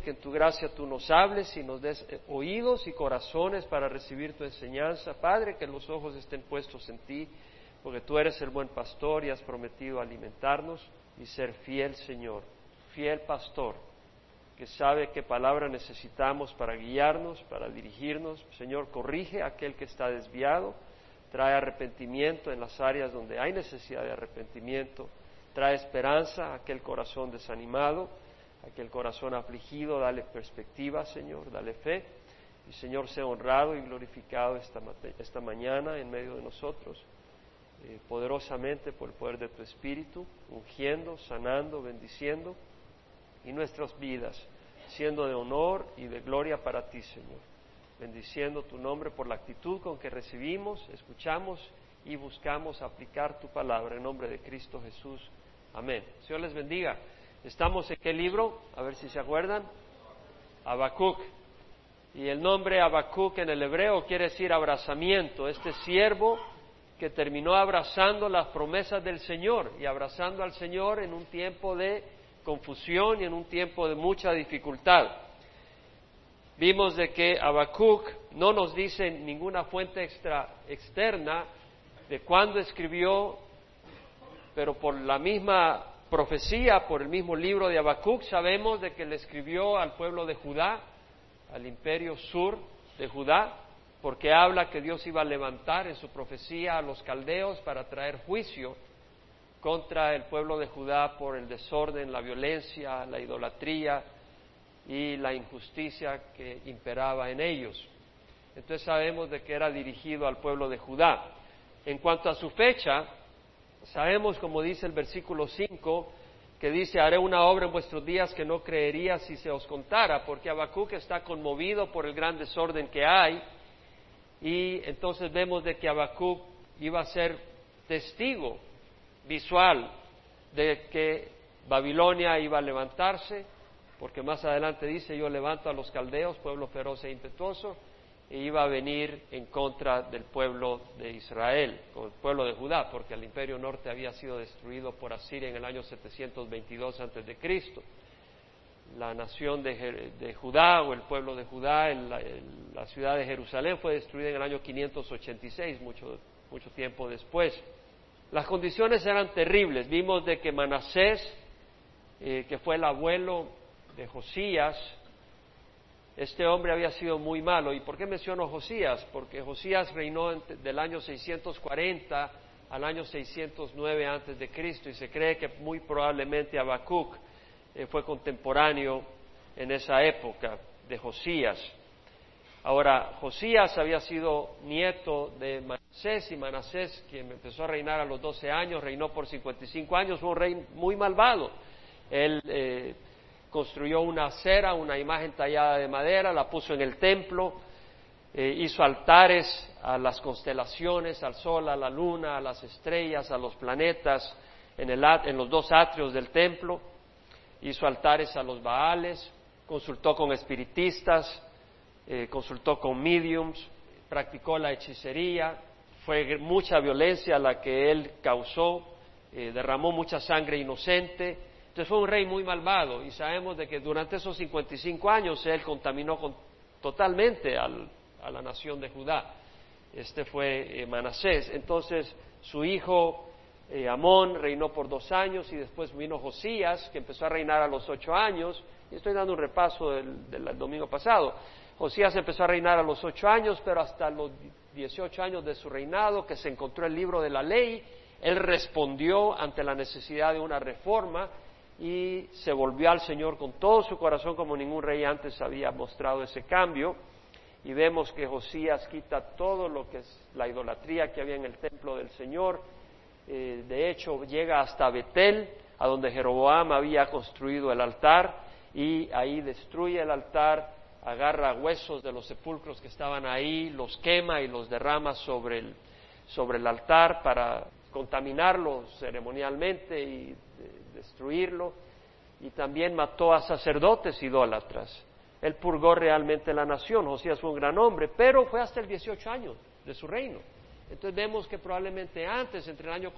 que en tu gracia tú nos hables y nos des eh, oídos y corazones para recibir tu enseñanza. Padre, que los ojos estén puestos en ti, porque tú eres el buen pastor y has prometido alimentarnos y ser fiel, Señor, fiel pastor, que sabe qué palabra necesitamos para guiarnos, para dirigirnos. Señor, corrige aquel que está desviado, trae arrepentimiento en las áreas donde hay necesidad de arrepentimiento, trae esperanza aquel corazón desanimado aquel corazón afligido, dale perspectiva, Señor, dale fe. Y Señor, sea honrado y glorificado esta, esta mañana en medio de nosotros, eh, poderosamente por el poder de tu Espíritu, ungiendo, sanando, bendiciendo, y nuestras vidas siendo de honor y de gloria para ti, Señor. Bendiciendo tu nombre por la actitud con que recibimos, escuchamos y buscamos aplicar tu palabra en nombre de Cristo Jesús. Amén. Señor les bendiga. Estamos en qué libro, a ver si se acuerdan, Habacuc. Y el nombre Habacuc en el hebreo quiere decir abrazamiento. Este siervo que terminó abrazando las promesas del Señor y abrazando al Señor en un tiempo de confusión y en un tiempo de mucha dificultad. Vimos de que Habacuc no nos dice ninguna fuente extra, externa de cuándo escribió, pero por la misma profecía por el mismo libro de Habacuc, sabemos de que le escribió al pueblo de Judá, al imperio sur de Judá, porque habla que Dios iba a levantar en su profecía a los caldeos para traer juicio contra el pueblo de Judá por el desorden, la violencia, la idolatría y la injusticia que imperaba en ellos. Entonces sabemos de que era dirigido al pueblo de Judá. En cuanto a su fecha, Sabemos, como dice el versículo 5, que dice, haré una obra en vuestros días que no creería si se os contara, porque Habacuc está conmovido por el gran desorden que hay, y entonces vemos de que Habacuc iba a ser testigo visual de que Babilonia iba a levantarse, porque más adelante dice, yo levanto a los caldeos, pueblo feroz e impetuoso, iba a venir en contra del pueblo de Israel, el pueblo de Judá, porque el imperio norte había sido destruido por Asiria en el año 722 antes de Cristo. La nación de, Judá o el pueblo de Judá, la, ciudad de Jerusalén fue destruida en el año 586, mucho, mucho tiempo después. Las condiciones eran terribles. Vimos de que Manasés, eh, que fue el abuelo de Josías, este hombre había sido muy malo. ¿Y por qué menciono Josías? Porque Josías reinó del año 640 al año 609 antes de Cristo y se cree que muy probablemente Habacuc eh, fue contemporáneo en esa época de Josías. Ahora, Josías había sido nieto de Manasés y Manasés, quien empezó a reinar a los 12 años, reinó por 55 años, fue un rey muy malvado. Eh, construyó una acera, una imagen tallada de madera, la puso en el templo, eh, hizo altares a las constelaciones, al sol, a la luna, a las estrellas, a los planetas, en, los dos atrios del templo, hizo altares a los baales, consultó con espiritistas, eh, consultó con mediums, practicó la hechicería, fue mucha violencia la que él causó, eh, derramó mucha sangre inocente, entonces fue un rey muy malvado y sabemos de que durante esos 55 años él contaminó totalmente a la nación de Judá. Este fue eh, Manasés. Entonces su hijo eh, Amón reinó por dos años y después vino Josías, que empezó a reinar a los ocho años. Y estoy dando un repaso del, del domingo pasado. Josías empezó a reinar a los ocho años, pero hasta los 18 años de su reinado, que se encontró el libro de la ley, él respondió ante la necesidad de una reforma y se volvió al Señor con todo su corazón como ningún rey antes había mostrado ese cambio. Y vemos que Josías quita todo lo que es la idolatría que había en el templo del Señor. Eh, de hecho, llega hasta Betel, a donde Jeroboam había construido el altar, y ahí destruye el altar, agarra huesos de los sepulcros que estaban ahí, los quema y los derrama sobre el, sobre el altar para contaminarlo ceremonialmente y destruirlo, y también mató a sacerdotes idólatras. Él purgó realmente la nación. Josías fue un gran hombre, pero fue hasta el 18 años de su reino. Entonces vemos que probablemente antes, entre el año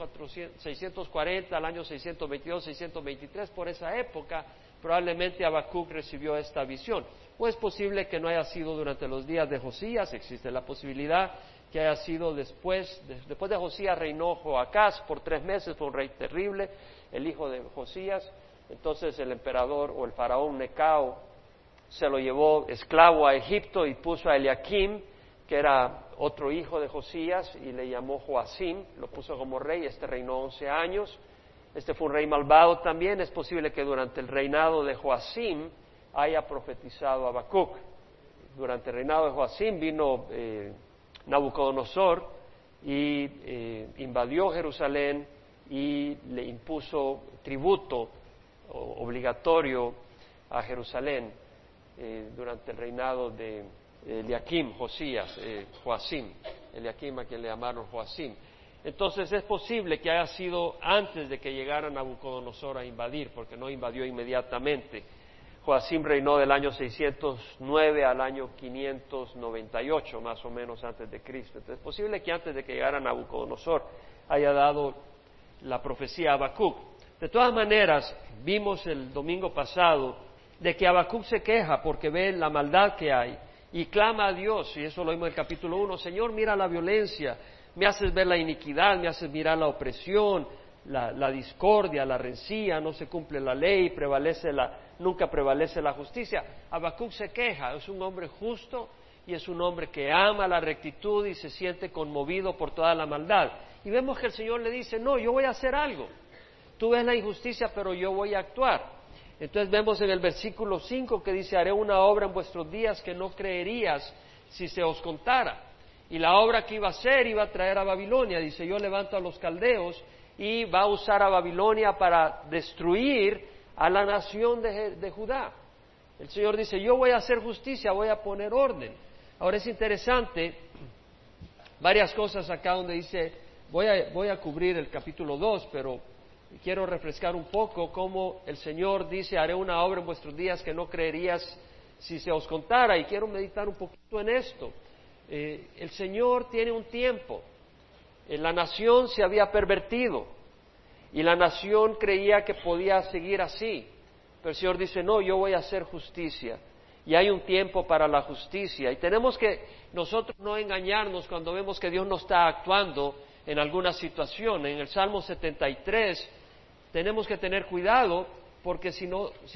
640 al año 622, 623, por esa época, probablemente Habacuc recibió esta visión. O es posible que no haya sido durante los días de Josías, existe la posibilidad que haya sido después, después de Josías reinó Joacás por tres meses, fue un rey terrible, el hijo de Josías, entonces el emperador o el faraón Necao se lo llevó esclavo a Egipto y puso a Eliakim, que era otro hijo de Josías, y le llamó Joacim, lo puso como rey, este reinó once años, este fue un rey malvado también, es posible que durante el reinado de Joacim haya profetizado Habacuc. Durante el reinado de Joacim vino eh, Nabucodonosor y eh, invadió Jerusalén y le impuso tributo obligatorio a Jerusalén eh, durante el reinado de Eliakim, Josías, Joacim, Eliakim a quien le llamaron Joacim. Entonces es posible que haya sido antes de que llegara Nabucodonosor a invadir, porque no invadió inmediatamente. Joacim reinó del año 609 al año 598, más o menos antes de Cristo. Entonces es posible que antes de que llegara Nabucodonosor haya dado la profecía a Habacuc. De todas maneras, vimos el domingo pasado de que Habacuc se queja porque ve la maldad que hay y clama a Dios, y eso lo vimos en el capítulo 1, Señor, mira la violencia, me haces ver la iniquidad, me haces mirar la opresión, la, discordia, la rencilla, no se cumple la ley, prevalece la, nunca prevalece la justicia. Habacuc se queja, es un hombre justo y es un hombre que ama la rectitud y se siente conmovido por toda la maldad. Y vemos que el Señor le dice, no, yo voy a hacer algo. Tú ves la injusticia, pero yo voy a actuar. Entonces vemos en el versículo 5 que dice, haré una obra en vuestros días que no creerías si se os contara. Y la obra que iba a hacer iba a traer a Babilonia. Dice, yo levanto a los caldeos y va a usar a Babilonia para destruir a la nación de, Judá. El Señor dice, yo voy a hacer justicia, voy a poner orden. Ahora es interesante, varias cosas acá donde dice, voy a, voy a cubrir el capítulo 2, pero quiero refrescar un poco cómo el Señor dice, haré una obra en vuestros días que no creerías si se os contara, y quiero meditar un poquito en esto. Eh, el Señor tiene un tiempo. Eh, la nación se había pervertido y la nación creía que podía seguir así. Pero el Señor dice, no, yo voy a hacer justicia. Y hay un tiempo para la justicia. Y tenemos que nosotros no engañarnos cuando vemos que Dios no está actuando en alguna situación. En el Salmo 73 tenemos que tener cuidado porque si,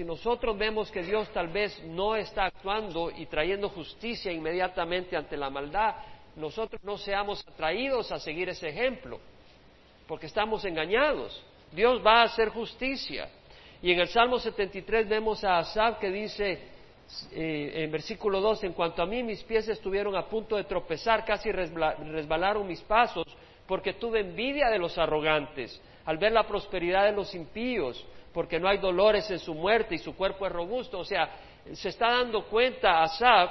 nosotros vemos que Dios tal vez no está actuando y trayendo justicia inmediatamente ante la maldad, nosotros no seamos atraídos a seguir ese ejemplo, porque estamos engañados. Dios va a hacer justicia. Y en el Salmo 73 vemos a Asaf que dice eh, en versículo 2, en cuanto a mí mis pies estuvieron a punto de tropezar, casi resbalaron mis pasos, porque tuve envidia de los arrogantes al ver la prosperidad de los impíos porque no hay dolores en su muerte y su cuerpo es robusto. O sea, se está dando cuenta Asaf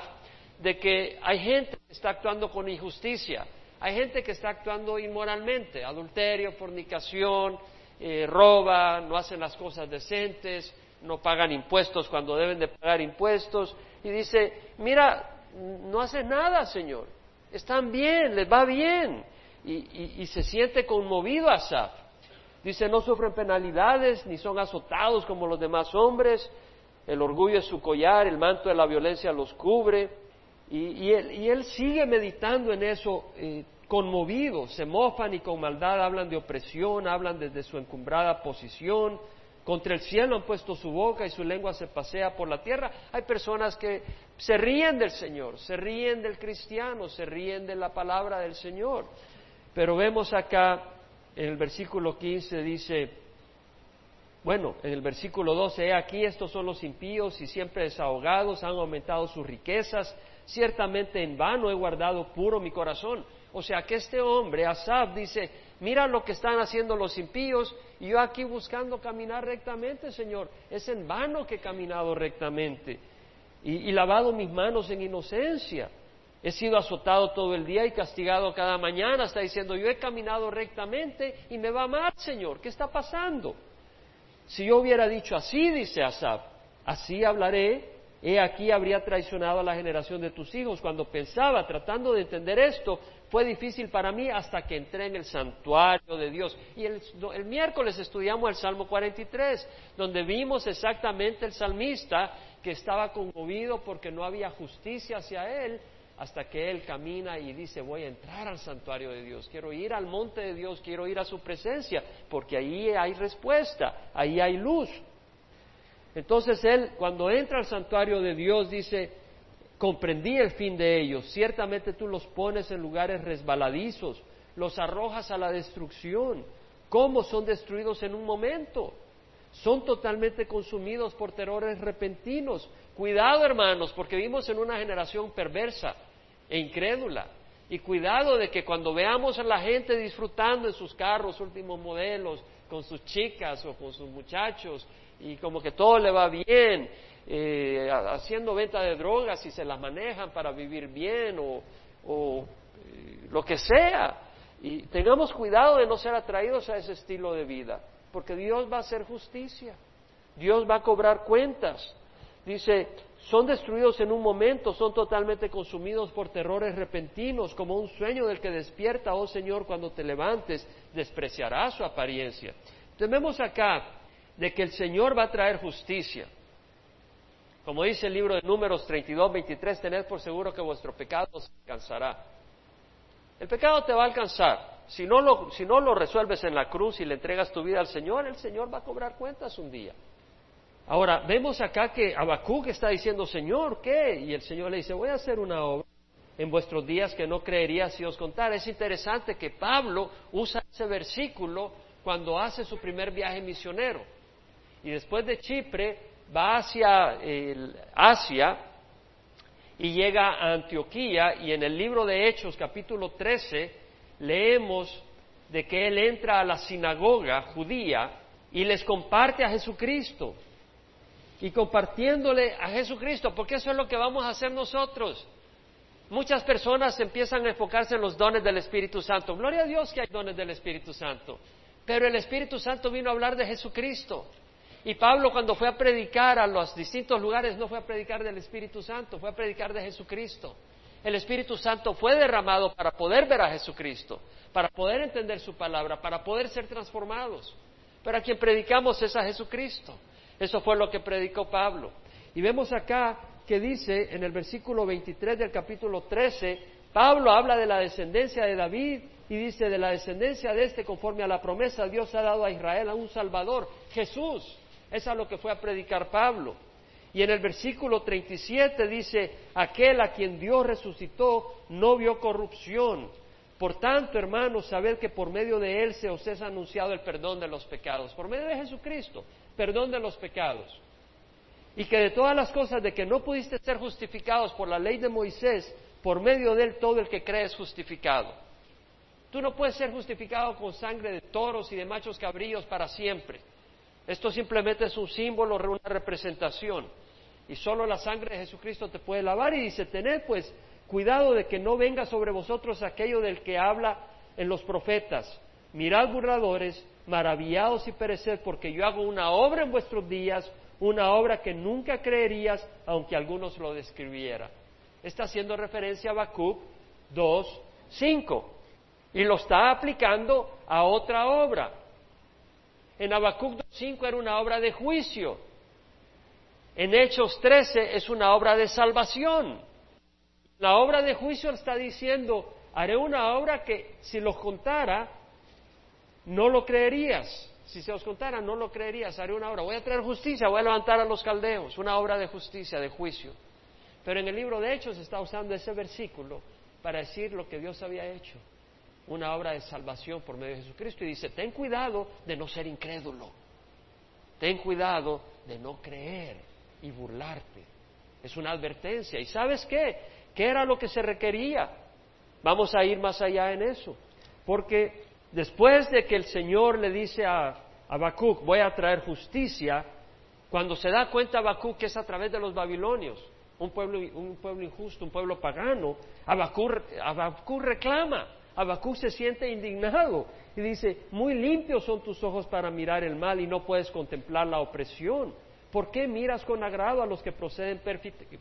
de que hay gente que está actuando con injusticia, hay gente que está actuando inmoralmente, adulterio, fornicación, eh, roba, no hacen las cosas decentes, no pagan impuestos cuando deben de pagar impuestos. Y dice, mira, no hacen nada, Señor, están bien, les va bien. Y, y se siente conmovido Asaf. Dice, no sufren penalidades ni son azotados como los demás hombres. El orgullo es su collar, el manto de la violencia los cubre. Y, él, sigue meditando en eso, eh, conmovido. Se mofan y con maldad hablan de opresión, hablan desde su encumbrada posición. Contra el cielo han puesto su boca y su lengua se pasea por la tierra. Hay personas que se ríen del Señor, se ríen del cristiano, se ríen de la palabra del Señor. Pero vemos acá en el versículo 15 dice, bueno, en el versículo 12, he aquí estos son los impíos y siempre desahogados, han aumentado sus riquezas, ciertamente en vano he guardado puro mi corazón. O sea que este hombre, Asaf, dice, mira lo que están haciendo los impíos y yo aquí buscando caminar rectamente, Señor, es en vano que he caminado rectamente y, lavado mis manos en inocencia. He sido azotado todo el día y castigado cada mañana. Está diciendo, yo he caminado rectamente y me va mal, Señor. ¿Qué está pasando? Si yo hubiera dicho así, dice Asaf, así hablaré he aquí habría traicionado a la generación de tus hijos. Cuando pensaba, tratando de entender esto, fue difícil para mí hasta que entré en el santuario de Dios. Y el, miércoles estudiamos el Salmo 43, donde vimos exactamente el salmista que estaba conmovido porque no había justicia hacia él, hasta que él camina y dice, voy a entrar al santuario de Dios, quiero ir al monte de Dios, quiero ir a su presencia, porque ahí hay respuesta, ahí hay luz. Entonces él, cuando entra al santuario de Dios, dice, comprendí el fin de ellos, ciertamente tú los pones en lugares resbaladizos, los arrojas a la destrucción, ¿cómo son destruidos en un momento? Son totalmente consumidos por terrores repentinos. Cuidado, hermanos, porque vivimos en una generación perversa e incrédula. Y cuidado de que cuando veamos a la gente disfrutando en sus carros últimos modelos, con sus chicas o con sus muchachos, y como que todo le va bien, eh, haciendo venta de drogas y se las manejan para vivir bien o, o eh, lo que sea. Y tengamos cuidado de no ser atraídos a ese estilo de vida, porque Dios va a hacer justicia, Dios va a cobrar cuentas. Dice, son destruidos en un momento, son totalmente consumidos por terrores repentinos, como un sueño del que despierta, oh Señor, cuando te levantes, despreciará su apariencia. Entonces acá de que el Señor va a traer justicia. Como dice el libro de Números 32, 23, tened por seguro que vuestro pecado os alcanzará. El pecado te va a alcanzar. Si no, lo, si no lo resuelves en la cruz y le entregas tu vida al Señor, el Señor va a cobrar cuentas un día. Ahora, vemos acá que Habacuc está diciendo, Señor, ¿qué? Y el Señor le dice, voy a hacer una obra en vuestros días que no creería si os contara. Es interesante que Pablo usa ese versículo cuando hace su primer viaje misionero y después de Chipre va hacia Asia y llega a Antioquía y en el libro de Hechos capítulo 13 leemos de que él entra a la sinagoga judía y les comparte a Jesucristo. Y compartiéndole a Jesucristo, porque eso es lo que vamos a hacer nosotros. Muchas personas empiezan a enfocarse en los dones del Espíritu Santo. Gloria a Dios que hay dones del Espíritu Santo. Pero el Espíritu Santo vino a hablar de Jesucristo. Y Pablo cuando fue a predicar a los distintos lugares no fue a predicar del Espíritu Santo, fue a predicar de Jesucristo. El Espíritu Santo fue derramado para poder ver a Jesucristo, para poder entender su palabra, para poder ser transformados. Pero a quien predicamos es a Jesucristo. Eso fue lo que predicó Pablo. Y vemos acá que dice en el versículo 23 del capítulo 13, Pablo habla de la descendencia de David y dice de la descendencia de este conforme a la promesa Dios ha dado a Israel a un Salvador, Jesús. Es a lo que fue a predicar Pablo. Y en el versículo 37 dice, aquel a quien Dios resucitó no vio corrupción. Por tanto, hermanos, sabed que por medio de Él se os es anunciado el perdón de los pecados. Por medio de Jesucristo, perdón de los pecados. Y que de todas las cosas de que no pudiste ser justificados por la ley de Moisés, por medio de Él todo el que cree es justificado. Tú no puedes ser justificado con sangre de toros y de machos cabrillos para siempre. Esto simplemente es un símbolo, una representación. Y solo la sangre de Jesucristo te puede lavar. Y dice, tened pues cuidado de que no venga sobre vosotros aquello del que habla en los profetas. Mirad burladores, maravillados y pereced, porque yo hago una obra en vuestros días, una obra que nunca creerías, aunque algunos lo describieran. Está haciendo referencia a Habacuc 2, 5. Y lo está aplicando a otra obra. En Habacuc 2.5 era una obra de juicio. En Hechos 13 es una obra de salvación. La obra de juicio está diciendo, haré una obra que si los contara, no lo creerías. Si se os contara, no lo creerías. Haré una obra. Voy a traer justicia, voy a levantar a los caldeos. Una obra de justicia, de juicio. Pero en el libro de Hechos está usando ese versículo para decir lo que Dios había hecho una obra de salvación por medio de Jesucristo y dice, ten cuidado de no ser incrédulo, ten cuidado de no creer y burlarte. Es una advertencia. ¿Y sabes qué? ¿Qué era lo que se requería? Vamos a ir más allá en eso, porque después de que el Señor le dice a Habacuc, voy a traer justicia, cuando se da cuenta Habacuc que es a través de los babilonios, un pueblo, un pueblo injusto, un pueblo pagano, Habacuc reclama, Habacuc se siente indignado y dice, muy limpios son tus ojos para mirar el mal y no puedes contemplar la opresión. ¿Por qué miras con agrado a los que proceden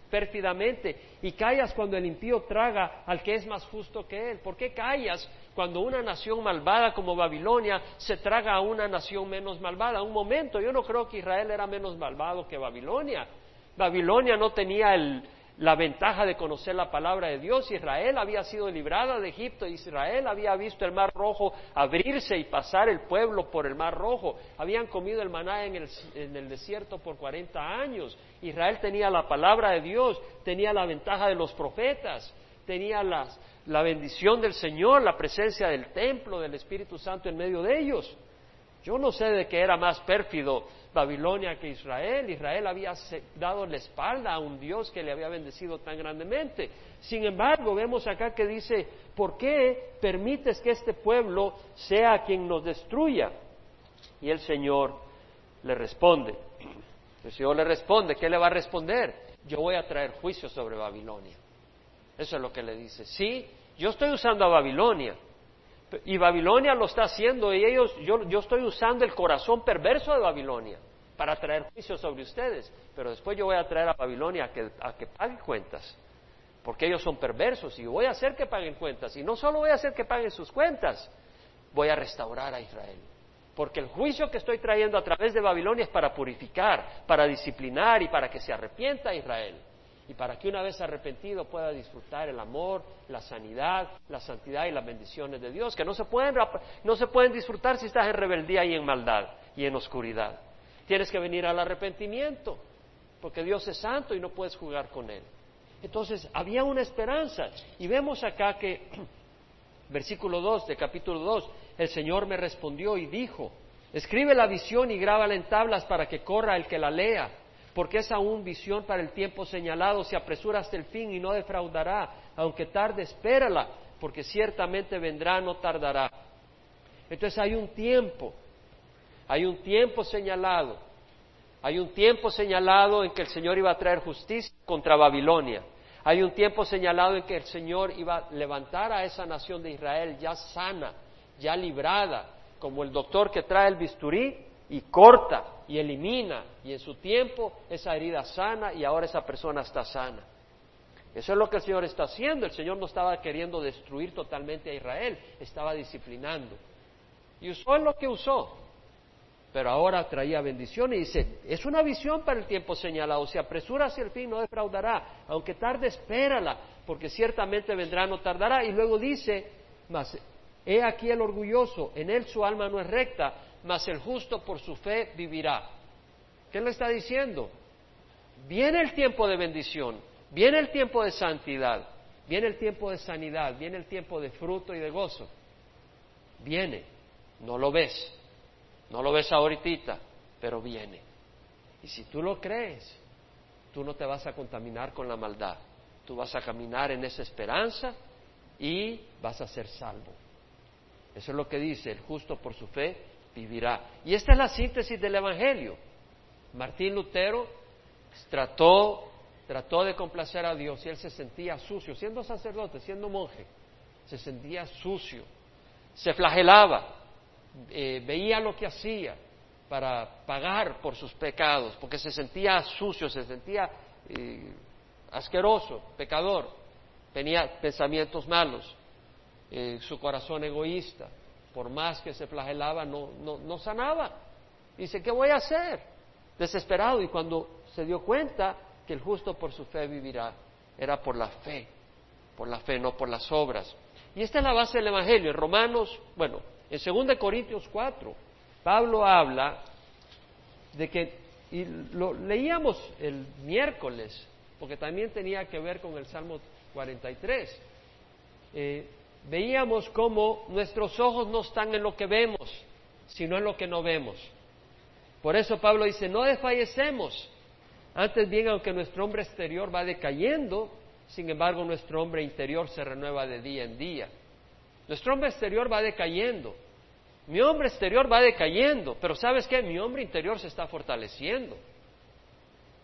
pérfidamente y callas cuando el impío traga al que es más justo que él? ¿Por qué callas cuando una nación malvada como Babilonia se traga a una nación menos malvada? Un momento, yo no creo que Israel era menos malvado que Babilonia. Babilonia no tenía el, la ventaja de conocer la palabra de Dios. Israel había sido librada de Egipto, Israel había visto el mar rojo abrirse y pasar el pueblo por el mar rojo. Habían comido el maná en el, desierto por 40 años. Israel tenía la palabra de Dios, tenía la ventaja de los profetas, tenía la bendición del Señor, la presencia del templo, del Espíritu Santo en medio de ellos. Yo no sé de qué era más pérfido Babilonia que Israel. Israel había dado la espalda a un Dios que le había bendecido tan grandemente. Sin embargo, vemos acá que dice, ¿por qué permites que este pueblo sea quien nos destruya? Y el Señor le responde. El Señor le responde, ¿qué le va a responder? Yo voy a traer juicio sobre Babilonia. Eso es lo que le dice. Sí, yo estoy usando a Babilonia, y Babilonia lo está haciendo y ellos, yo, yo estoy usando el corazón perverso de Babilonia para traer juicio sobre ustedes, pero después yo voy a traer a Babilonia a que, a que paguen cuentas, porque ellos son perversos y voy a hacer que paguen cuentas, y no solo voy a hacer que paguen sus cuentas, voy a restaurar a Israel, porque el juicio que estoy trayendo a través de Babilonia es para purificar, para disciplinar y para que se arrepienta Israel y para que una vez arrepentido pueda disfrutar el amor, la sanidad, la santidad y las bendiciones de Dios, que no se pueden, no se pueden disfrutar si estás en rebeldía y en maldad y en oscuridad. Tienes que venir al arrepentimiento, porque Dios es santo y no puedes jugar con Él. Entonces, había una esperanza. Y vemos acá que, versículo 2 de capítulo 2, el Señor me respondió y dijo, escribe la visión y grábala en tablas para que corra el que la lea porque es aún visión para el tiempo señalado, se apresura hasta el fin y no defraudará, aunque tarde, espérala, porque ciertamente vendrá, no tardará. Entonces hay un tiempo, hay un tiempo señalado, hay un tiempo señalado en que el Señor iba a traer justicia contra Babilonia. Hay un tiempo señalado en que el Señor iba a levantar a esa nación de Israel ya sana, ya librada, como el doctor que trae el bisturí y corta y elimina y en su tiempo esa herida sana y ahora esa persona está sana. Eso es lo que el Señor está haciendo. El Señor no estaba queriendo destruir totalmente a Israel, estaba disciplinando. Y usó lo que usó, pero ahora traía bendición y dice, es una visión para el tiempo señalado, se apresura hacia el fin, no defraudará, aunque tarde, espérala, porque ciertamente vendrá, no tardará. Y luego dice, mas, he aquí el orgulloso, en él su alma no es recta, mas el justo por su fe vivirá. ¿Qué le está diciendo? Viene el tiempo de bendición, viene el tiempo de santidad, viene el tiempo de sanidad, viene el tiempo de fruto y de gozo. Viene, no lo ves, no lo ves ahorita, pero viene. Y si tú lo crees, tú no te vas a contaminar con la maldad, tú vas a caminar en esa esperanza y vas a ser salvo. Eso es lo que dice, el justo por su fe vivirá. Y esta es la síntesis del Evangelio. Martín Lutero trató, trató de complacer a Dios y él se sentía sucio, siendo sacerdote, siendo monje, se sentía sucio, se flagelaba, eh, veía lo que hacía para pagar por sus pecados, porque se sentía sucio, se sentía eh, asqueroso, pecador, tenía pensamientos malos, eh, su corazón egoísta, por más que se flagelaba, no, no, no sanaba. Dice, ¿qué voy a hacer? Desesperado. Y cuando se dio cuenta que el justo por su fe vivirá, era por la fe, por la fe, no por las obras. Y esta es la base del Evangelio. En Romanos, bueno, en 2 Corintios 4, Pablo habla de que, y lo leíamos el miércoles, porque también tenía que ver con el Salmo 43. Eh, veíamos cómo nuestros ojos no están en lo que vemos, sino en lo que no vemos. Por eso Pablo dice, no desfallecemos. Antes bien, aunque nuestro hombre exterior va decayendo, sin embargo nuestro hombre interior se renueva de día en día. Nuestro hombre exterior va decayendo. Mi hombre exterior va decayendo, pero ¿sabes qué? Mi hombre interior se está fortaleciendo.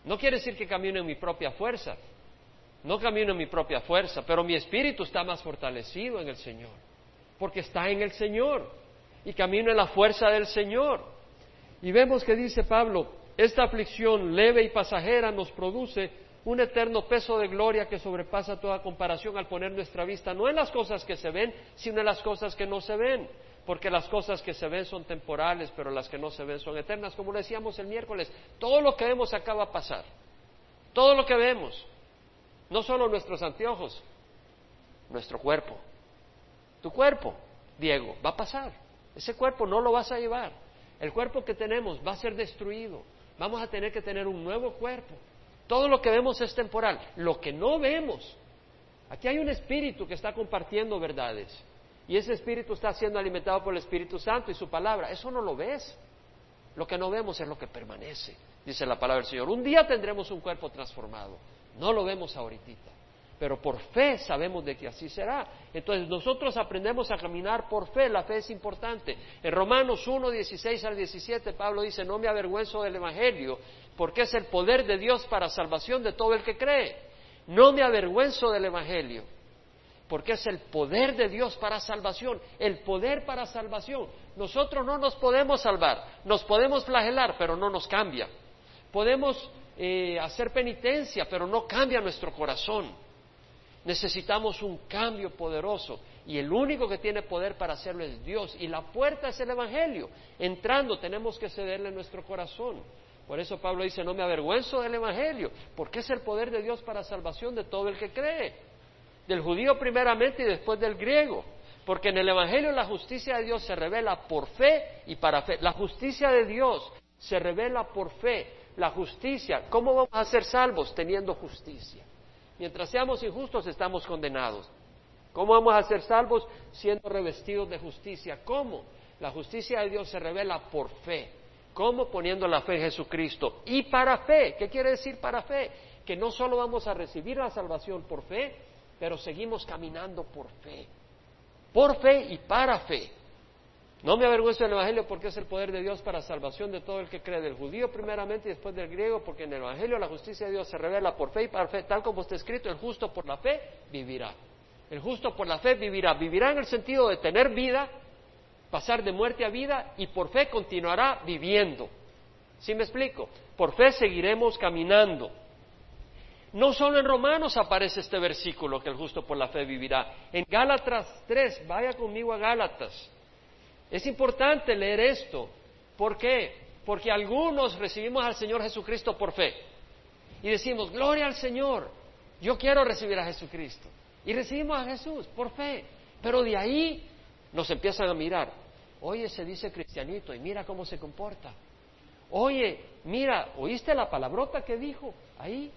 No quiere decir que camine en mi propia fuerza, no camino en mi propia fuerza, pero mi espíritu está más fortalecido en el Señor, porque está en el Señor y camino en la fuerza del Señor. Y vemos que dice Pablo, esta aflicción leve y pasajera nos produce un eterno peso de gloria que sobrepasa toda comparación al poner nuestra vista no en las cosas que se ven, sino en las cosas que no se ven. Porque las cosas que se ven son temporales, pero las que no se ven son eternas. Como decíamos el miércoles, todo lo que vemos acaba a pasar. Todo lo que vemos. No solo nuestros anteojos, nuestro cuerpo. Tu cuerpo, Diego, va a pasar. Ese cuerpo no lo vas a llevar. El cuerpo que tenemos va a ser destruido. Vamos a tener que tener un nuevo cuerpo. Todo lo que vemos es temporal. Lo que no vemos, aquí hay un espíritu que está compartiendo verdades. Y ese espíritu está siendo alimentado por el Espíritu Santo y su palabra. Eso no lo ves. Lo que no vemos es lo que permanece, dice la palabra del Señor. Un día tendremos un cuerpo transformado. No lo vemos ahorita pero por fe sabemos de que así será. Entonces nosotros aprendemos a caminar por fe, la fe es importante. En Romanos 1, 16 al 17, Pablo dice, no me avergüenzo del Evangelio, porque es el poder de Dios para salvación de todo el que cree. No me avergüenzo del Evangelio, porque es el poder de Dios para salvación, el poder para salvación. Nosotros no nos podemos salvar, nos podemos flagelar, pero no nos cambia. Podemos eh, hacer penitencia, pero no cambia nuestro corazón. Necesitamos un cambio poderoso y el único que tiene poder para hacerlo es Dios y la puerta es el Evangelio. Entrando tenemos que cederle nuestro corazón. Por eso Pablo dice, no me avergüenzo del Evangelio, porque es el poder de Dios para salvación de todo el que cree, del judío primeramente y después del griego. Porque en el Evangelio la justicia de Dios se revela por fe y para fe. La justicia de Dios se revela por fe. La justicia, ¿cómo vamos a ser salvos? Teniendo justicia. Mientras seamos injustos estamos condenados. ¿Cómo vamos a ser salvos siendo revestidos de justicia? ¿Cómo? La justicia de Dios se revela por fe. ¿Cómo? Poniendo la fe en Jesucristo. Y para fe. ¿Qué quiere decir para fe? Que no solo vamos a recibir la salvación por fe, pero seguimos caminando por fe. Por fe y para fe. No me avergüenzo del Evangelio porque es el poder de Dios para salvación de todo el que cree, del judío primeramente y después del griego, porque en el Evangelio la justicia de Dios se revela por fe y para fe, tal como está escrito, el justo por la fe vivirá. El justo por la fe vivirá. Vivirá en el sentido de tener vida, pasar de muerte a vida y por fe continuará viviendo. ¿Sí me explico? Por fe seguiremos caminando. No solo en Romanos aparece este versículo que el justo por la fe vivirá. En Gálatas 3, vaya conmigo a Gálatas. Es importante leer esto. ¿Por qué? Porque algunos recibimos al Señor Jesucristo por fe. Y decimos, gloria al Señor, yo quiero recibir a Jesucristo. Y recibimos a Jesús por fe. Pero de ahí nos empiezan a mirar. Oye, se dice cristianito y mira cómo se comporta. Oye, mira, ¿oíste la palabrota que dijo ahí?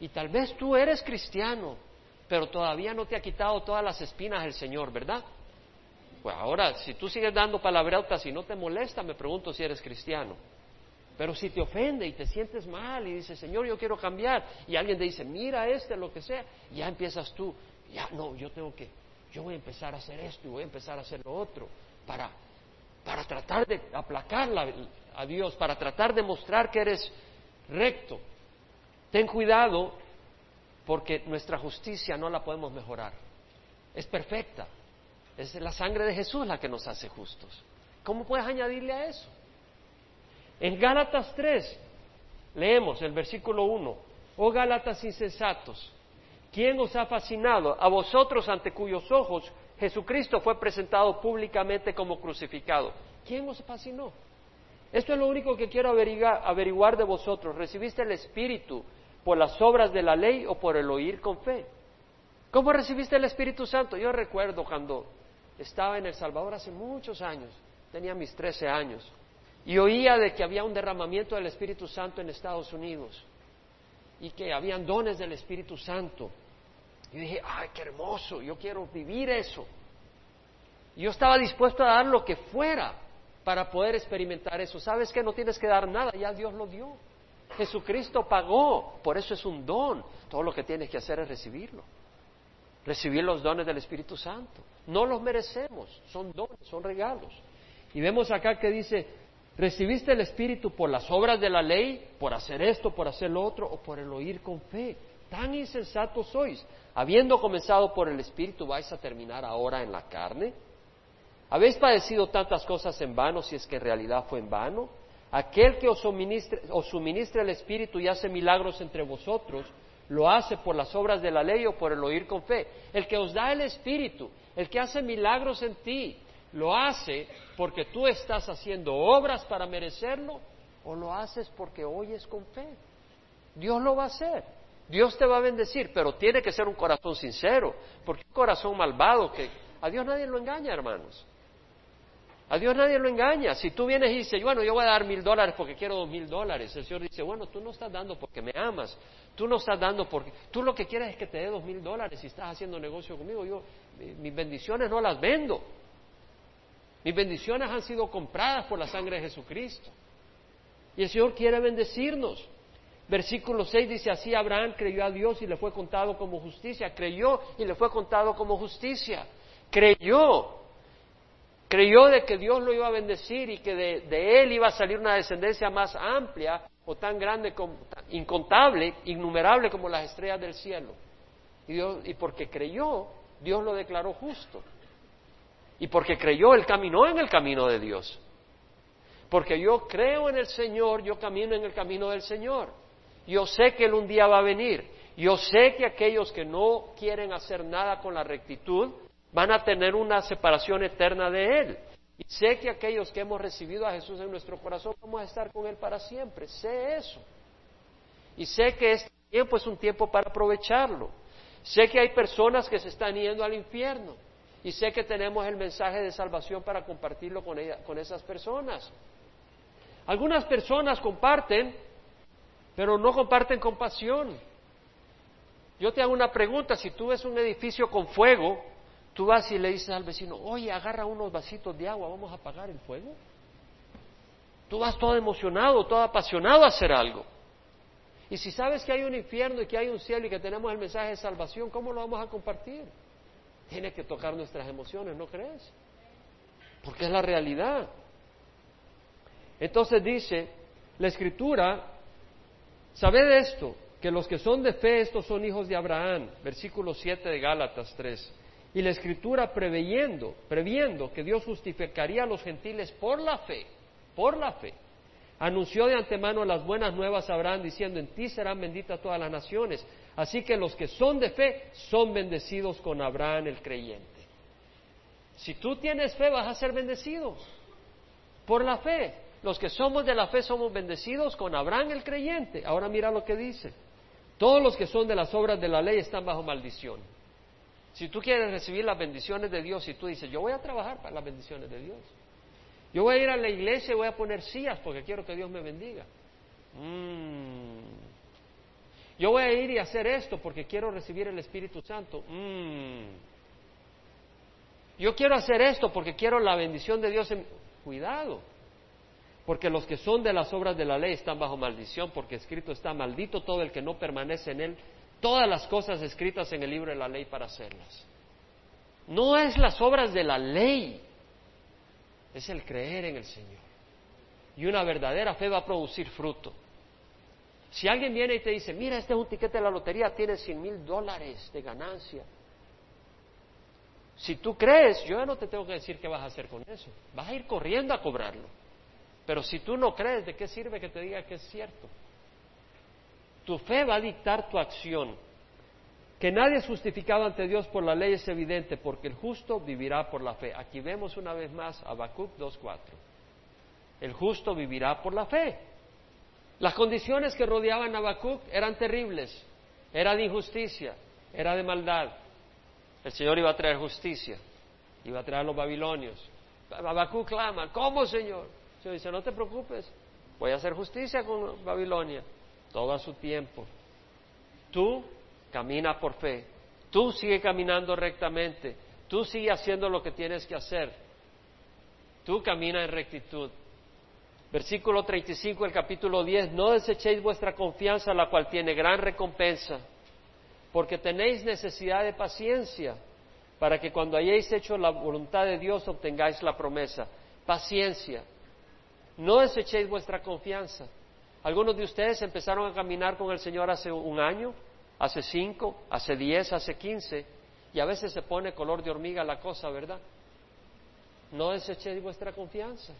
Y tal vez tú eres cristiano, pero todavía no te ha quitado todas las espinas el Señor, ¿verdad? Pues ahora, si tú sigues dando palabrotas y no te molesta, me pregunto si eres cristiano. Pero si te ofende y te sientes mal y dices, Señor, yo quiero cambiar, y alguien te dice, mira este, lo que sea, ya empiezas tú, ya no, yo tengo que, yo voy a empezar a hacer esto y voy a empezar a hacer lo otro, para, para tratar de aplacar a Dios, para tratar de mostrar que eres recto. Ten cuidado porque nuestra justicia no la podemos mejorar. Es perfecta. Es la sangre de Jesús la que nos hace justos. ¿Cómo puedes añadirle a eso? En Gálatas 3 leemos el versículo 1. Oh Gálatas insensatos, ¿quién os ha fascinado? A vosotros ante cuyos ojos Jesucristo fue presentado públicamente como crucificado. ¿Quién os fascinó? Esto es lo único que quiero averiguar, averiguar de vosotros. ¿Recibiste el Espíritu por las obras de la ley o por el oír con fe? ¿Cómo recibiste el Espíritu Santo? Yo recuerdo cuando estaba en El Salvador hace muchos años, tenía mis 13 años, y oía de que había un derramamiento del Espíritu Santo en Estados Unidos y que habían dones del Espíritu Santo. Y dije, ay, qué hermoso, yo quiero vivir eso. Y yo estaba dispuesto a dar lo que fuera para poder experimentar eso. ¿Sabes que No tienes que dar nada, ya Dios lo dio. Jesucristo pagó, por eso es un don. Todo lo que tienes que hacer es recibirlo recibir los dones del Espíritu Santo. No los merecemos, son dones, son regalos. Y vemos acá que dice, recibiste el Espíritu por las obras de la ley, por hacer esto, por hacer lo otro, o por el oír con fe. Tan insensatos sois. Habiendo comenzado por el Espíritu, vais a terminar ahora en la carne. ¿Habéis padecido tantas cosas en vano si es que en realidad fue en vano? Aquel que os os suministra el Espíritu y hace milagros entre vosotros, lo hace por las obras de la ley o por el oír con fe. El que os da el Espíritu, el que hace milagros en ti, lo hace porque tú estás haciendo obras para merecerlo o lo haces porque oyes con fe. Dios lo va a hacer. Dios te va a bendecir, pero tiene que ser un corazón sincero, porque un corazón malvado que a Dios nadie lo engaña, hermanos. A Dios nadie lo engaña. Si tú vienes y dices, bueno, yo voy a dar mil dólares porque quiero dos mil dólares, el Señor dice, bueno, tú no estás dando porque me amas, tú no estás dando porque, tú lo que quieres es que te dé dos mil dólares y estás haciendo negocio conmigo. Yo, mis bendiciones no las vendo. Mis bendiciones han sido compradas por la sangre de Jesucristo. Y el Señor quiere bendecirnos. Versículo 6 dice, así Abraham creyó a Dios y le fue contado como justicia. Creyó y le fue contado como justicia. Creyó. Creyó de que Dios lo iba a bendecir y que de, él iba a salir una descendencia más amplia o tan grande, como, incontable, innumerable como las estrellas del cielo. Y, y porque creyó, Dios lo declaró justo. Y porque creyó, él caminó en el camino de Dios. Porque yo creo en el Señor, yo camino en el camino del Señor. Yo sé que Él un día va a venir. Yo sé que aquellos que no quieren hacer nada con la rectitud van a tener una separación eterna de Él. Y sé que aquellos que hemos recibido a Jesús en nuestro corazón vamos a estar con Él para siempre. Sé eso. Y sé que este tiempo es un tiempo para aprovecharlo. Sé que hay personas que se están yendo al infierno. Y sé que tenemos el mensaje de salvación para compartirlo con, con esas personas. Algunas personas comparten, pero no comparten con pasión. Yo te hago una pregunta, si tú ves un edificio con fuego, tú vas y le dices al vecino, oye, agarra unos vasitos de agua, vamos a apagar el fuego. Tú vas todo emocionado, todo apasionado a hacer algo. Y si sabes que hay un infierno y que hay un cielo y que tenemos el mensaje de salvación, ¿cómo lo vamos a compartir? Tiene que tocar nuestras emociones, ¿no crees? Porque es la realidad. Entonces dice, la escritura, sabed esto, que los que son de fe, estos son hijos de Abraham, versículo 7 de Gálatas 3. Y la escritura preveyendo, previendo que Dios justificaría a los gentiles por la fe, por la fe, anunció de antemano las buenas nuevas a Abraham diciendo, en ti serán benditas todas las naciones. Así que los que son de fe son bendecidos con Abraham el creyente. Si tú tienes fe vas a ser bendecido por la fe. Los que somos de la fe somos bendecidos con Abraham el creyente. Ahora mira lo que dice. Todos los que son de las obras de la ley están bajo maldición. Si tú quieres recibir las bendiciones de Dios y tú dices, yo voy a trabajar para las bendiciones de Dios. Yo voy a ir a la iglesia y voy a poner sillas porque quiero que Dios me bendiga. Mm. Yo voy a ir y hacer esto porque quiero recibir el Espíritu Santo. Mm. Yo quiero hacer esto porque quiero la bendición de Dios. En... Cuidado. Porque los que son de las obras de la ley están bajo maldición, porque escrito está, maldito todo el que no permanece en él, todas las cosas escritas en el libro de la ley para hacerlas. No es las obras de la ley, es el creer en el Señor. Y una verdadera fe va a producir fruto. Si alguien viene y te dice, mira, este es un tiquete de la lotería, tiene cien mil dólares de ganancia. Si tú crees, yo ya no te tengo que decir qué vas a hacer con eso. Vas a ir corriendo a cobrarlo. Pero si tú no crees, ¿de qué sirve que te diga que es cierto? Tu fe va a dictar tu acción. Que nadie es justificado ante Dios por la ley es evidente, porque el justo vivirá por la fe. Aquí vemos una vez más Habacuc 2.4. El justo vivirá por la fe. Las condiciones que rodeaban a Habacuc eran terribles. Era de injusticia, era de maldad. El Señor iba a traer justicia, iba a traer a los babilonios. Habacuc clama, ¿cómo, Señor? dice, no te preocupes, voy a hacer justicia con Babilonia, todo su tiempo. Tú camina por fe, tú sigue caminando rectamente, tú sigue haciendo lo que tienes que hacer, tú camina en rectitud. Versículo 35 del capítulo 10, no desechéis vuestra confianza, la cual tiene gran recompensa, porque tenéis necesidad de paciencia, para que cuando hayáis hecho la voluntad de Dios obtengáis la promesa. Paciencia. No desechéis vuestra confianza. Algunos de ustedes empezaron a caminar con el Señor hace un año, hace cinco, hace diez, hace quince, y a veces se pone color de hormiga la cosa, ¿verdad? No desechéis vuestra confianza.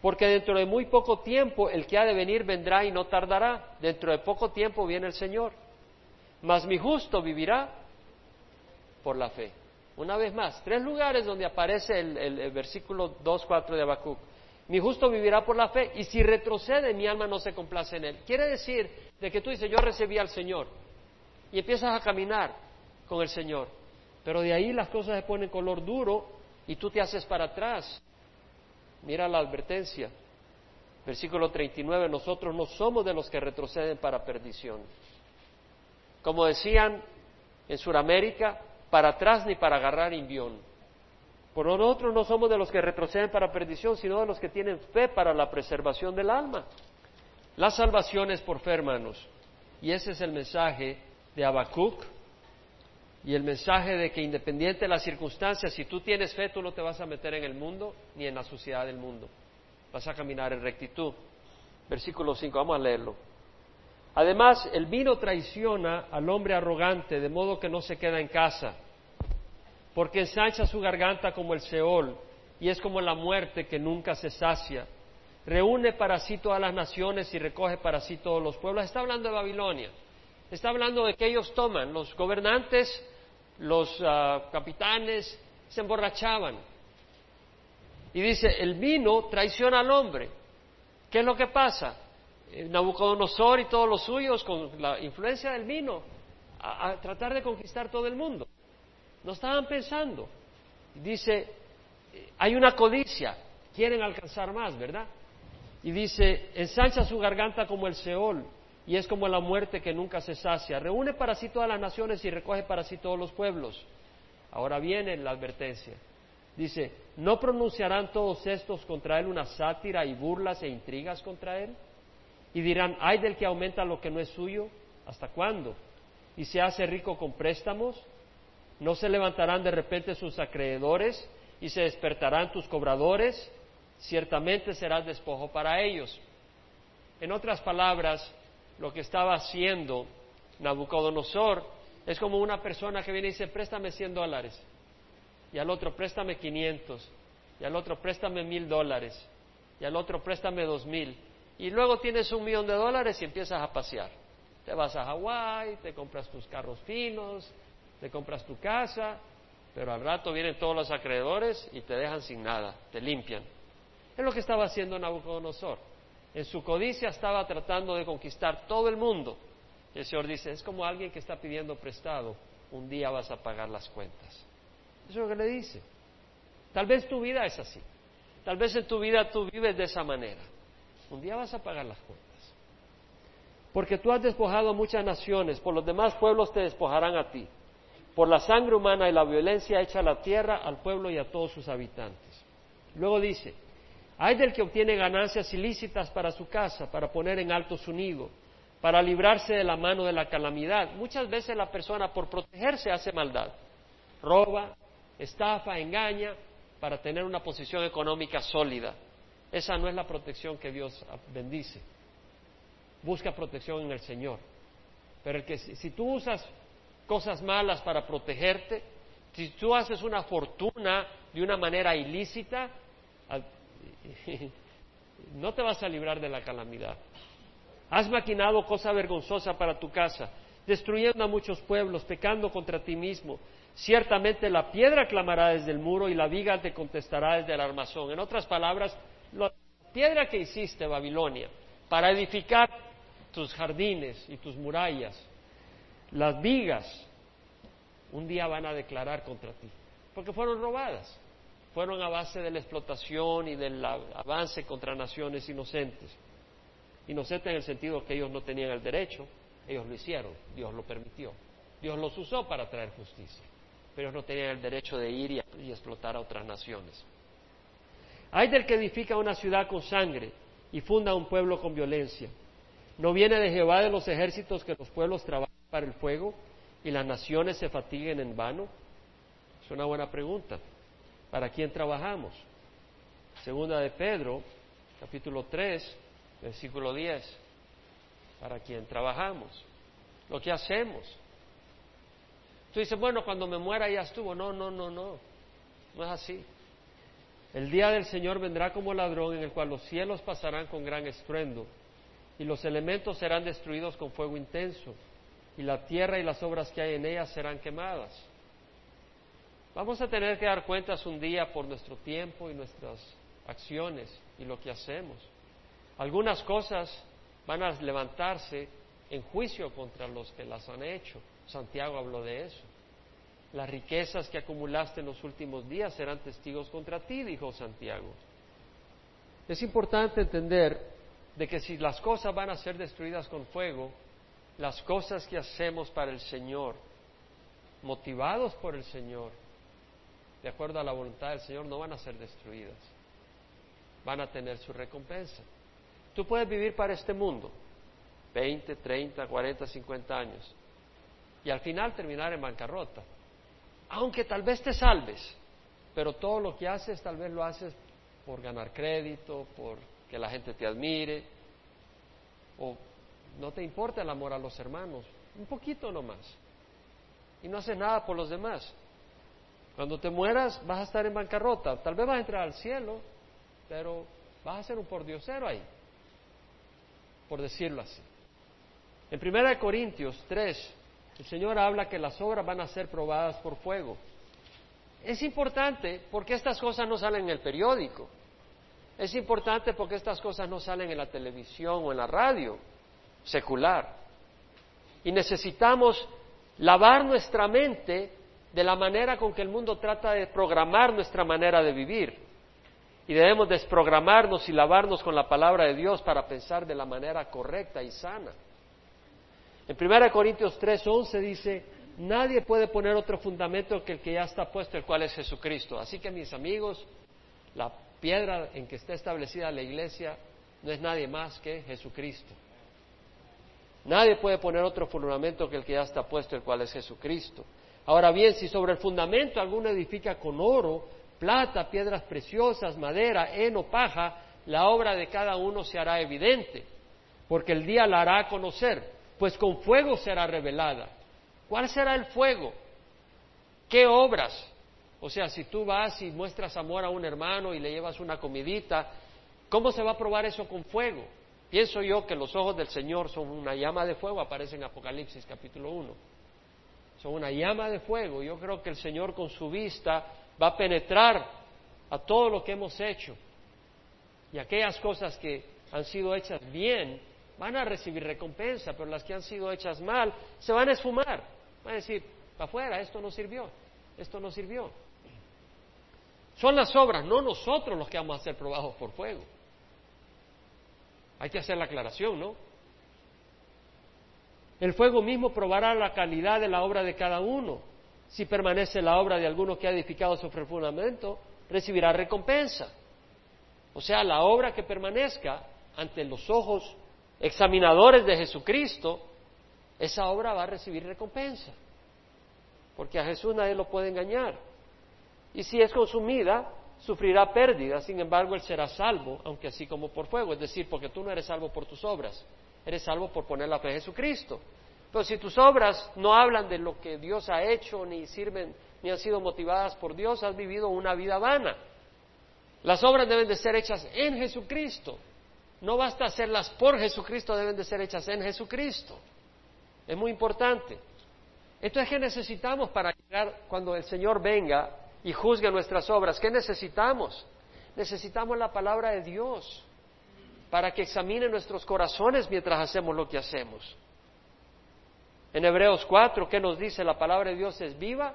Porque dentro de muy poco tiempo el que ha de venir vendrá y no tardará. Dentro de poco tiempo viene el Señor. Mas mi justo vivirá por la fe. Una vez más, tres lugares donde aparece el, versículo 2.4 de Habacuc. Mi justo vivirá por la fe y si retrocede mi alma no se complace en él. Quiere decir de que tú dices, yo recibí al Señor y empiezas a caminar con el Señor. Pero de ahí las cosas se ponen color duro y tú te haces para atrás Mira la advertencia. Versículo 39, nosotros no somos de los que retroceden para perdición. Como decían en Sudamérica, para atrás ni para agarrar invión. Por nosotros no somos de los que retroceden para perdición, sino de los que tienen fe para la preservación del alma. La salvación es por fe, hermanos. Y ese es el mensaje de Habacuc y el mensaje de que independiente de las circunstancias, si tú tienes fe, tú no te vas a meter en el mundo ni en la suciedad del mundo. Vas a caminar en rectitud. Versículo 5, vamos a leerlo. Además, el vino traiciona al hombre arrogante, de modo que no se queda en casa, porque ensancha su garganta como el Seol, y es como la muerte que nunca se sacia. Reúne para sí todas las naciones y recoge para sí todos los pueblos. Está hablando de Babilonia. Está hablando de que ellos toman, los gobernantes los ah, capitanes se emborrachaban. Y dice, el vino traiciona al hombre. ¿Qué es lo que pasa? Eh, Nabucodonosor y todos los suyos, con la influencia del vino, a, tratar de conquistar todo el mundo. No estaban pensando. Dice, eh, hay una codicia, quieren alcanzar más, ¿verdad? Y dice, ensancha su garganta como el Seol, y es como la muerte que nunca se sacia. Reúne para sí todas las naciones y recoge para sí todos los pueblos. Ahora viene la advertencia. Dice, ¿no pronunciarán todos estos contra él una sátira y burlas e intrigas contra él? Y dirán, hay del que aumenta lo que no es suyo, ¿hasta cuándo? Y se hace rico con préstamos, ¿no se levantarán de repente sus acreedores y se despertarán tus cobradores? Ciertamente serás despojo para ellos. En otras palabras, lo que estaba haciendo Nabucodonosor es como una persona que viene y dice, préstame 100 dólares, y al otro préstame 500, y al otro préstame mil dólares, y al otro préstame dos mil, y luego tienes un millón de dólares y empiezas a pasear. Te vas a Hawái, te compras tus carros finos, te compras tu casa, pero al rato vienen todos los acreedores y te dejan sin nada, te limpian. Es lo que estaba haciendo Nabucodonosor. En su codicia estaba tratando de conquistar todo el mundo. Y el Señor dice, es como alguien que está pidiendo prestado, un día vas a pagar las cuentas. Eso es lo que le dice. Tal vez tu vida es así. Tal vez en tu vida tú vives de esa manera. Un día vas a pagar las cuentas. Porque tú has despojado a muchas naciones, por los demás pueblos te despojarán a ti. Por la sangre humana y la violencia hecha a la tierra, al pueblo y a todos sus habitantes. Luego dice, hay del que obtiene ganancias ilícitas para su casa, para poner en alto su nido, para librarse de la mano de la calamidad. Muchas veces la persona por protegerse hace maldad. Roba, estafa, engaña para tener una posición económica sólida. Esa no es la protección que Dios bendice. Busca protección en el Señor. Pero el que si tú usas cosas malas para protegerte, si tú haces una fortuna de una manera ilícita, no te vas a librar de la calamidad. Has maquinado cosa vergonzosa para tu casa, destruyendo a muchos pueblos, pecando contra ti mismo. Ciertamente la piedra clamará desde el muro y la viga te contestará desde el armazón. En otras palabras, la piedra que hiciste, Babilonia, para edificar tus jardines y tus murallas, las vigas, un día van a declarar contra ti, porque fueron robadas fueron a base de la explotación y del avance contra naciones inocentes. Inocentes en el sentido que ellos no tenían el derecho, ellos lo hicieron, Dios lo permitió. Dios los usó para traer justicia, pero ellos no tenían el derecho de ir y, y explotar a otras naciones. Hay del que edifica una ciudad con sangre y funda un pueblo con violencia. ¿No viene de Jehová de los ejércitos que los pueblos trabajen para el fuego y las naciones se fatiguen en vano? Es una buena pregunta. ¿Para quién trabajamos? Segunda de Pedro, capítulo 3, versículo 10. ¿Para quién trabajamos? Lo que hacemos. Tú dices, bueno, cuando me muera ya estuvo. No, no, no, no. No es así. El día del Señor vendrá como ladrón en el cual los cielos pasarán con gran estruendo y los elementos serán destruidos con fuego intenso y la tierra y las obras que hay en ella serán quemadas. Vamos a tener que dar cuentas un día por nuestro tiempo y nuestras acciones y lo que hacemos. Algunas cosas van a levantarse en juicio contra los que las han hecho. Santiago habló de eso. Las riquezas que acumulaste en los últimos días serán testigos contra ti, dijo Santiago. Es importante entender de que si las cosas van a ser destruidas con fuego, las cosas que hacemos para el Señor, motivados por el Señor, de acuerdo a la voluntad del Señor, no van a ser destruidas. Van a tener su recompensa. Tú puedes vivir para este mundo 20, 30, 40, 50 años y al final terminar en bancarrota. Aunque tal vez te salves, pero todo lo que haces tal vez lo haces por ganar crédito, por que la gente te admire, o no te importa el amor a los hermanos, un poquito nomás, y no haces nada por los demás. Cuando te mueras vas a estar en bancarrota, tal vez vas a entrar al cielo, pero vas a ser un pordiosero ahí, por decirlo así. En 1 Corintios 3, el Señor habla que las obras van a ser probadas por fuego. Es importante porque estas cosas no salen en el periódico. Es importante porque estas cosas no salen en la televisión o en la radio secular. Y necesitamos lavar nuestra mente de la manera con que el mundo trata de programar nuestra manera de vivir. Y debemos desprogramarnos y lavarnos con la palabra de Dios para pensar de la manera correcta y sana. En 1 Corintios 3:11 dice, nadie puede poner otro fundamento que el que ya está puesto, el cual es Jesucristo. Así que mis amigos, la piedra en que está establecida la iglesia no es nadie más que Jesucristo. Nadie puede poner otro fundamento que el que ya está puesto, el cual es Jesucristo. Ahora bien, si sobre el fundamento alguno edifica con oro, plata, piedras preciosas, madera, heno, paja, la obra de cada uno se hará evidente, porque el día la hará conocer, pues con fuego será revelada. ¿Cuál será el fuego? ¿Qué obras? O sea, si tú vas y muestras amor a un hermano y le llevas una comidita, ¿cómo se va a probar eso con fuego? Pienso yo que los ojos del Señor son una llama de fuego, aparece en Apocalipsis capítulo 1. Son una llama de fuego. Yo creo que el Señor con su vista va a penetrar a todo lo que hemos hecho. Y aquellas cosas que han sido hechas bien van a recibir recompensa, pero las que han sido hechas mal se van a esfumar. Van a decir, para afuera, esto no sirvió, esto no sirvió. Son las obras, no nosotros los que vamos a ser probados por fuego. Hay que hacer la aclaración, ¿no? El fuego mismo probará la calidad de la obra de cada uno. Si permanece la obra de alguno que ha edificado sobre el recibirá recompensa. O sea, la obra que permanezca ante los ojos examinadores de Jesucristo, esa obra va a recibir recompensa. Porque a Jesús nadie lo puede engañar. Y si es consumida, sufrirá pérdida, sin embargo, él será salvo, aunque así como por fuego, es decir, porque tú no eres salvo por tus obras, eres salvo por poner la fe en Jesucristo. Pero si tus obras no hablan de lo que Dios ha hecho, ni sirven, ni han sido motivadas por Dios, has vivido una vida vana. Las obras deben de ser hechas en Jesucristo. No basta hacerlas por Jesucristo, deben de ser hechas en Jesucristo. Es muy importante. Entonces, ¿qué necesitamos para llegar cuando el Señor venga y juzgue nuestras obras. ¿Qué necesitamos? Necesitamos la palabra de Dios para que examine nuestros corazones mientras hacemos lo que hacemos. En Hebreos 4, ¿qué nos dice? La palabra de Dios es viva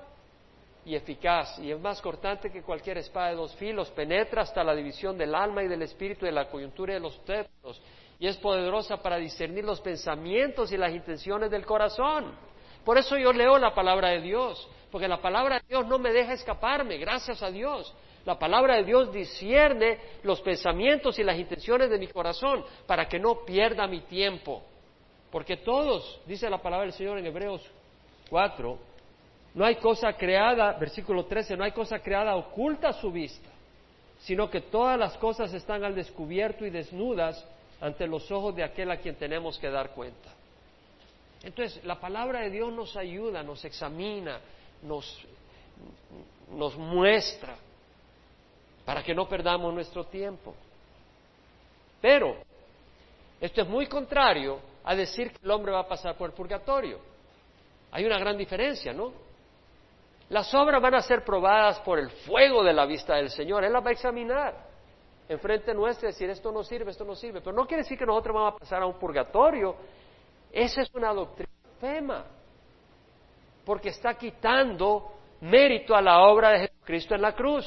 y eficaz y es más cortante que cualquier espada de dos filos, penetra hasta la división del alma y del espíritu y de la coyuntura de los términos y es poderosa para discernir los pensamientos y las intenciones del corazón. Por eso yo leo la palabra de Dios, porque la palabra de Dios no me deja escaparme, gracias a Dios. La palabra de Dios discierne los pensamientos y las intenciones de mi corazón para que no pierda mi tiempo. Porque todos, dice la palabra del Señor en Hebreos 4, no hay cosa creada, versículo 13, no hay cosa creada oculta a su vista, sino que todas las cosas están al descubierto y desnudas ante los ojos de aquel a quien tenemos que dar cuenta. Entonces, la palabra de Dios nos ayuda, nos examina, nos, muestra para que no perdamos nuestro tiempo. Pero esto es muy contrario a decir que el hombre va a pasar por el purgatorio. Hay una gran diferencia, ¿no? Las obras van a ser probadas por el fuego de la vista del Señor. Él las va a examinar enfrente nuestra y decir esto no sirve, esto no sirve. Pero no quiere decir que nosotros vamos a pasar a un purgatorio. Esa es una doctrina fema, porque está quitando mérito a la obra de Jesucristo en la cruz.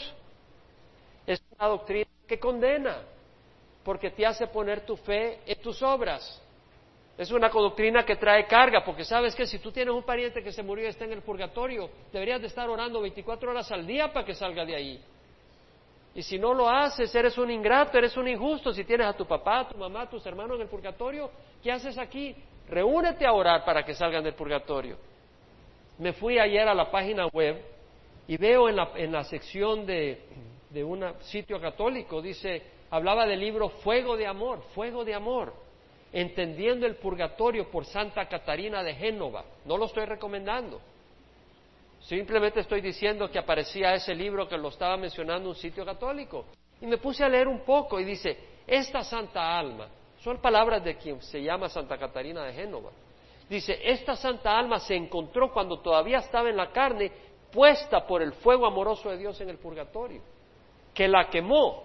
Es una doctrina que condena, porque te hace poner tu fe en tus obras. Es una doctrina que trae carga, porque sabes que si tú tienes un pariente que se murió y está en el purgatorio, deberías de estar orando 24 horas al día para que salga de ahí. Y si no lo haces, eres un ingrato, eres un injusto. Si tienes a tu papá, a tu mamá, a tus hermanos en el purgatorio, ¿qué haces aquí? Reúnete a orar para que salgan del purgatorio. Me fui ayer a la página web y veo en la, en la sección de, de un sitio católico, dice, hablaba del libro Fuego de Amor, Fuego de Amor, entendiendo el purgatorio por Santa Catarina de Génova. No lo estoy recomendando. Simplemente estoy diciendo que aparecía ese libro que lo estaba mencionando un sitio católico. Y me puse a leer un poco y dice, esta santa alma, son palabras de quien se llama Santa Catarina de Génova. Dice, esta santa alma se encontró cuando todavía estaba en la carne, puesta por el fuego amoroso de Dios en el purgatorio, que la quemó,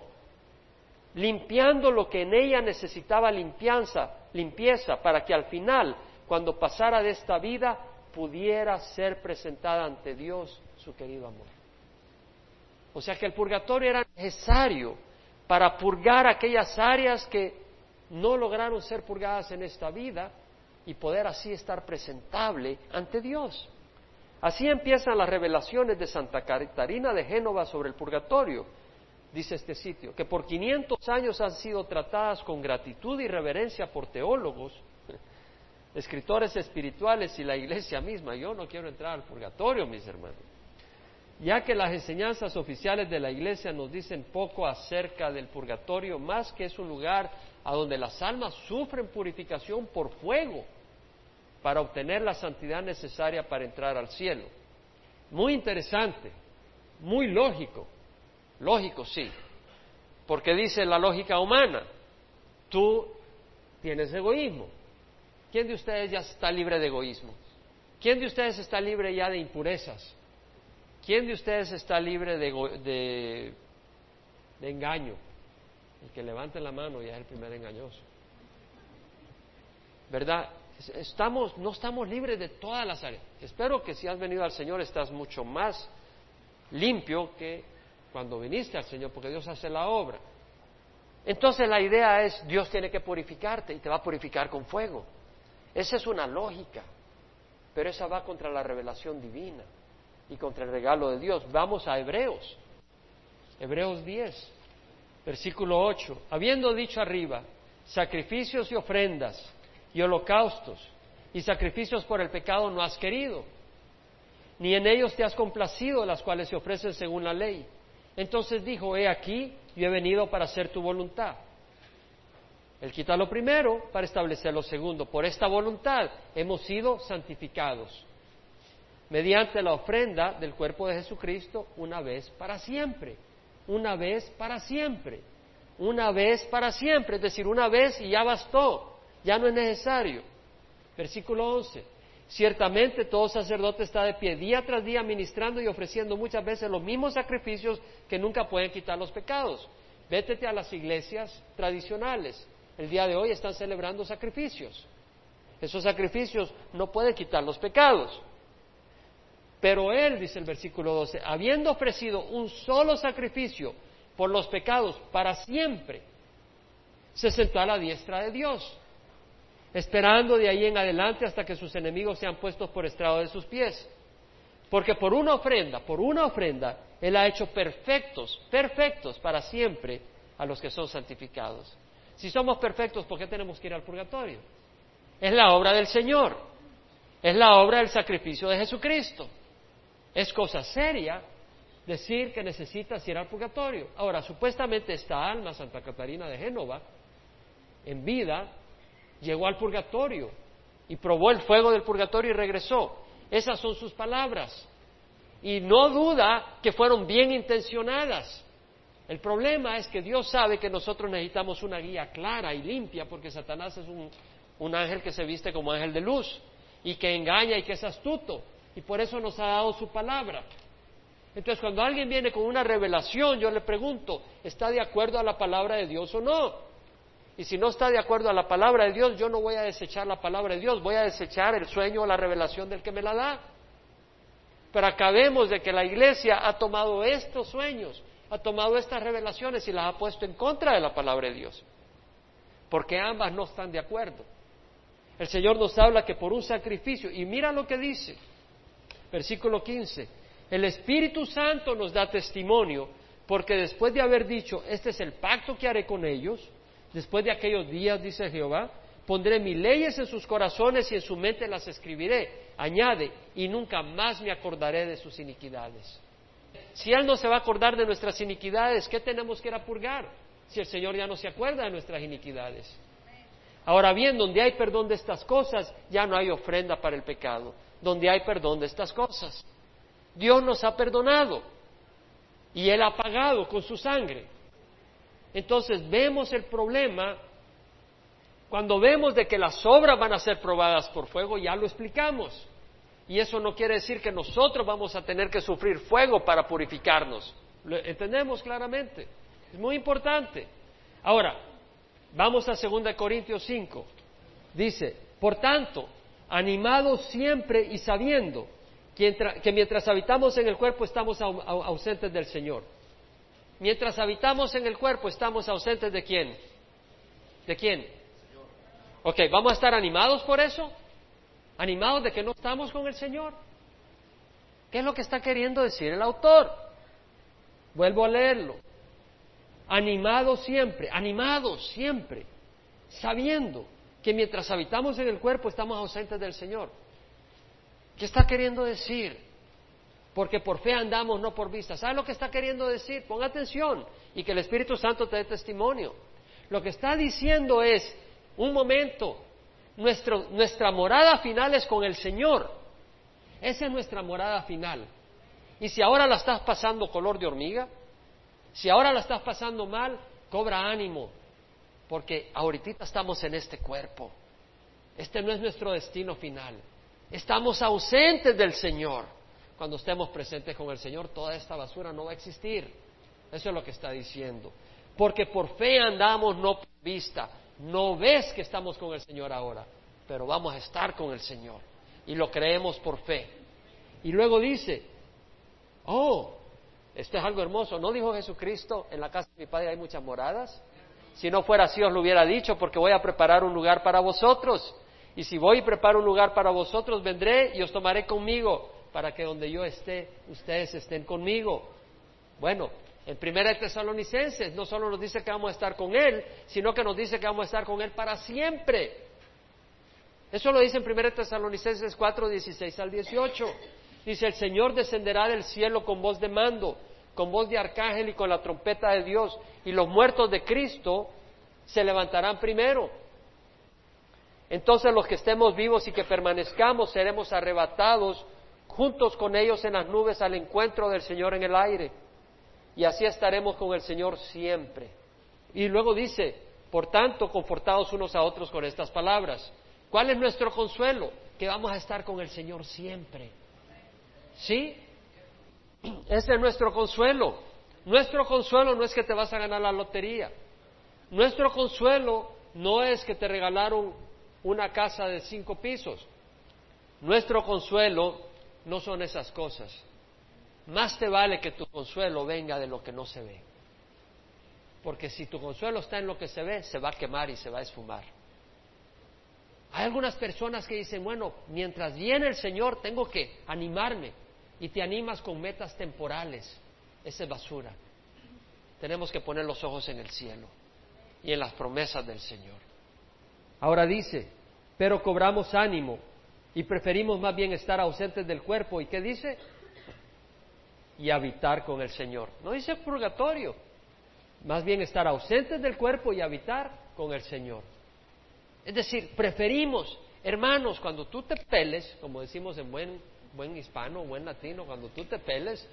limpiando lo que en ella necesitaba limpianza, limpieza, para que al final, cuando pasara de esta vida, pudiera ser presentada ante Dios su querido amor. O sea que el purgatorio era necesario para purgar aquellas áreas que no lograron ser purgadas en esta vida y poder así estar presentable ante Dios. Así empiezan las revelaciones de Santa Catarina de Génova sobre el purgatorio, dice este sitio, que por 500 años han sido tratadas con gratitud y reverencia por teólogos, escritores espirituales y la iglesia misma. Yo no quiero entrar al purgatorio, mis hermanos, ya que las enseñanzas oficiales de la iglesia nos dicen poco acerca del purgatorio, más que es un lugar a donde las almas sufren purificación por fuego para obtener la santidad necesaria para entrar al cielo. Muy interesante, muy lógico, lógico sí, porque dice la lógica humana, tú tienes egoísmo. ¿Quién de ustedes ya está libre de egoísmo? ¿Quién de ustedes está libre ya de impurezas? ¿Quién de ustedes está libre de, de engaño? El que levante la mano ya es el primer engañoso. ¿Verdad? Estamos, no estamos libres de todas las áreas. Espero que si has venido al Señor estás mucho más limpio que cuando viniste al Señor, porque Dios hace la obra. Entonces la idea es, Dios tiene que purificarte y te va a purificar con fuego. Esa es una lógica, pero esa va contra la revelación divina y contra el regalo de Dios. Vamos a Hebreos, Hebreos 10 versículo 8, habiendo dicho arriba, sacrificios y ofrendas y holocaustos y sacrificios por el pecado no has querido, ni en ellos te has complacido, las cuales se ofrecen según la ley. Entonces dijo, he aquí, yo he venido para hacer tu voluntad. Él quita lo primero para establecer lo segundo. Por esta voluntad hemos sido santificados mediante la ofrenda del cuerpo de Jesucristo una vez para siempre una vez para siempre, una vez para siempre, es decir, una vez y ya bastó, ya no es necesario. Versículo 11. Ciertamente todo sacerdote está de pie día tras día ministrando y ofreciendo muchas veces los mismos sacrificios que nunca pueden quitar los pecados. Vétete a las iglesias tradicionales. El día de hoy están celebrando sacrificios. Esos sacrificios no pueden quitar los pecados. Pero él, dice el versículo 12, habiendo ofrecido un solo sacrificio por los pecados para siempre, se sentó a la diestra de Dios, esperando de ahí en adelante hasta que sus enemigos sean puestos por estrado de sus pies. Porque por una ofrenda, por una ofrenda, Él ha hecho perfectos, perfectos para siempre a los que son santificados. Si somos perfectos, ¿por qué tenemos que ir al purgatorio? Es la obra del Señor, es la obra del sacrificio de Jesucristo. Es cosa seria decir que necesitas ir al purgatorio. Ahora, supuestamente esta alma, Santa Catarina de Génova, en vida, llegó al purgatorio y probó el fuego del purgatorio y regresó. Esas son sus palabras. Y no duda que fueron bien intencionadas. El problema es que Dios sabe que nosotros necesitamos una guía clara y limpia porque Satanás es un, un ángel que se viste como ángel de luz y que engaña y que es astuto y por eso nos ha dado su palabra. Entonces, cuando alguien viene con una revelación, yo le pregunto, ¿está de acuerdo a la palabra de Dios o no? Y si no está de acuerdo a la palabra de Dios, yo no voy a desechar la palabra de Dios, voy a desechar el sueño o la revelación del que me la da. Pero acabemos de que la iglesia ha tomado estos sueños, ha tomado estas revelaciones y las ha puesto en contra de la palabra de Dios, porque ambas no están de acuerdo. El Señor nos habla que por un sacrificio, y mira lo que dice, versículo 15, el Espíritu Santo nos da testimonio, porque después de haber dicho, este es el pacto que haré con ellos, después de aquellos días, dice Jehová, pondré mis leyes en sus corazones y en su mente las escribiré. Añade, y nunca más me acordaré de sus iniquidades. Si Él no se va a acordar de nuestras iniquidades, ¿qué tenemos que ir a purgar? Si el Señor ya no se acuerda de nuestras iniquidades. Ahora bien, donde hay perdón de estas cosas, ya no hay ofrenda para el pecado. Donde hay perdón de estas cosas. Dios nos ha perdonado y Él ha pagado con su sangre. Entonces vemos el problema cuando vemos de que las obras van a ser probadas por fuego, ya lo explicamos. Y eso no quiere decir que nosotros vamos a tener que sufrir fuego para purificarnos. Lo entendemos claramente. Es muy importante. Ahora, vamos a 2 Corintios 5. Dice, por tanto, animados siempre y sabiendo que mientras habitamos en el cuerpo estamos ausentes del Señor. Mientras habitamos en el cuerpo estamos ausentes de quién? ¿De quién? Ok, ¿vamos a estar animados por eso? ¿Animados de que no estamos con el Señor? ¿Qué es lo que está queriendo decir el autor? Vuelvo a leerlo. Animados siempre, animados siempre, sabiendo que mientras habitamos en el cuerpo estamos ausentes del Señor. ¿Qué está queriendo decir? Porque por fe andamos, no por vista. ¿Sabe lo que está queriendo decir? Ponga atención y que el Espíritu Santo te dé testimonio. Lo que está diciendo es, un momento, nuestra morada final es con el Señor. Esa es nuestra morada final. Y si ahora la estás pasando color de hormiga, si ahora la estás pasando mal, cobra ánimo, porque ahorita estamos en este cuerpo. Este no es nuestro destino final. Estamos ausentes del Señor. Cuando estemos presentes con el Señor, toda esta basura no va a existir. Eso es lo que está diciendo. Porque por fe andamos, no por vista. No ves que estamos con el Señor ahora, pero vamos a estar con el Señor. Y lo creemos por fe. Y luego dice, oh, esto es algo hermoso. ¿No dijo Jesucristo, en la casa de mi Padre hay muchas moradas? Si no fuera así os lo hubiera dicho, porque voy a preparar un lugar para vosotros. Y si voy y preparo un lugar para vosotros, vendré y os tomaré conmigo, para que donde yo esté, ustedes estén conmigo. Bueno, en Primera Tesalonicenses no solo nos dice que vamos a estar con Él, sino que nos dice que vamos a estar con Él para siempre. Eso lo dice en Primera Tesalonicenses 4, 16 al 18. Dice, el Señor descenderá del cielo con voz de mando, con voz de arcángel y con la trompeta de Dios, y los muertos de Cristo se levantarán primero. Entonces los que estemos vivos y que permanezcamos seremos arrebatados juntos con ellos en las nubes al encuentro del Señor en el aire. Y así estaremos con el Señor siempre. Y luego dice, por tanto, confortados unos a otros con estas palabras. ¿Cuál es nuestro consuelo? Que vamos a estar con el Señor siempre. ¿Sí? Ese es nuestro consuelo. Nuestro consuelo no es que te vas a ganar la lotería. Nuestro consuelo no es que te regalaron una casa de cinco pisos. Nuestro consuelo no son esas cosas. Más te vale que tu consuelo venga de lo que no se ve. Porque si tu consuelo está en lo que se ve, se va a quemar y se va a esfumar. Hay algunas personas que dicen, bueno, mientras viene el Señor tengo que animarme. Y te animas con metas temporales. Esa es basura. Tenemos que poner los ojos en el cielo y en las promesas del Señor. Ahora dice, pero cobramos ánimo y preferimos más bien estar ausentes del cuerpo. ¿Y qué dice? Y habitar con el Señor. No dice purgatorio, más bien estar ausentes del cuerpo y habitar con el Señor. Es decir, preferimos, hermanos, cuando tú te peles, como decimos en buen, buen hispano, buen latino, cuando tú te peles,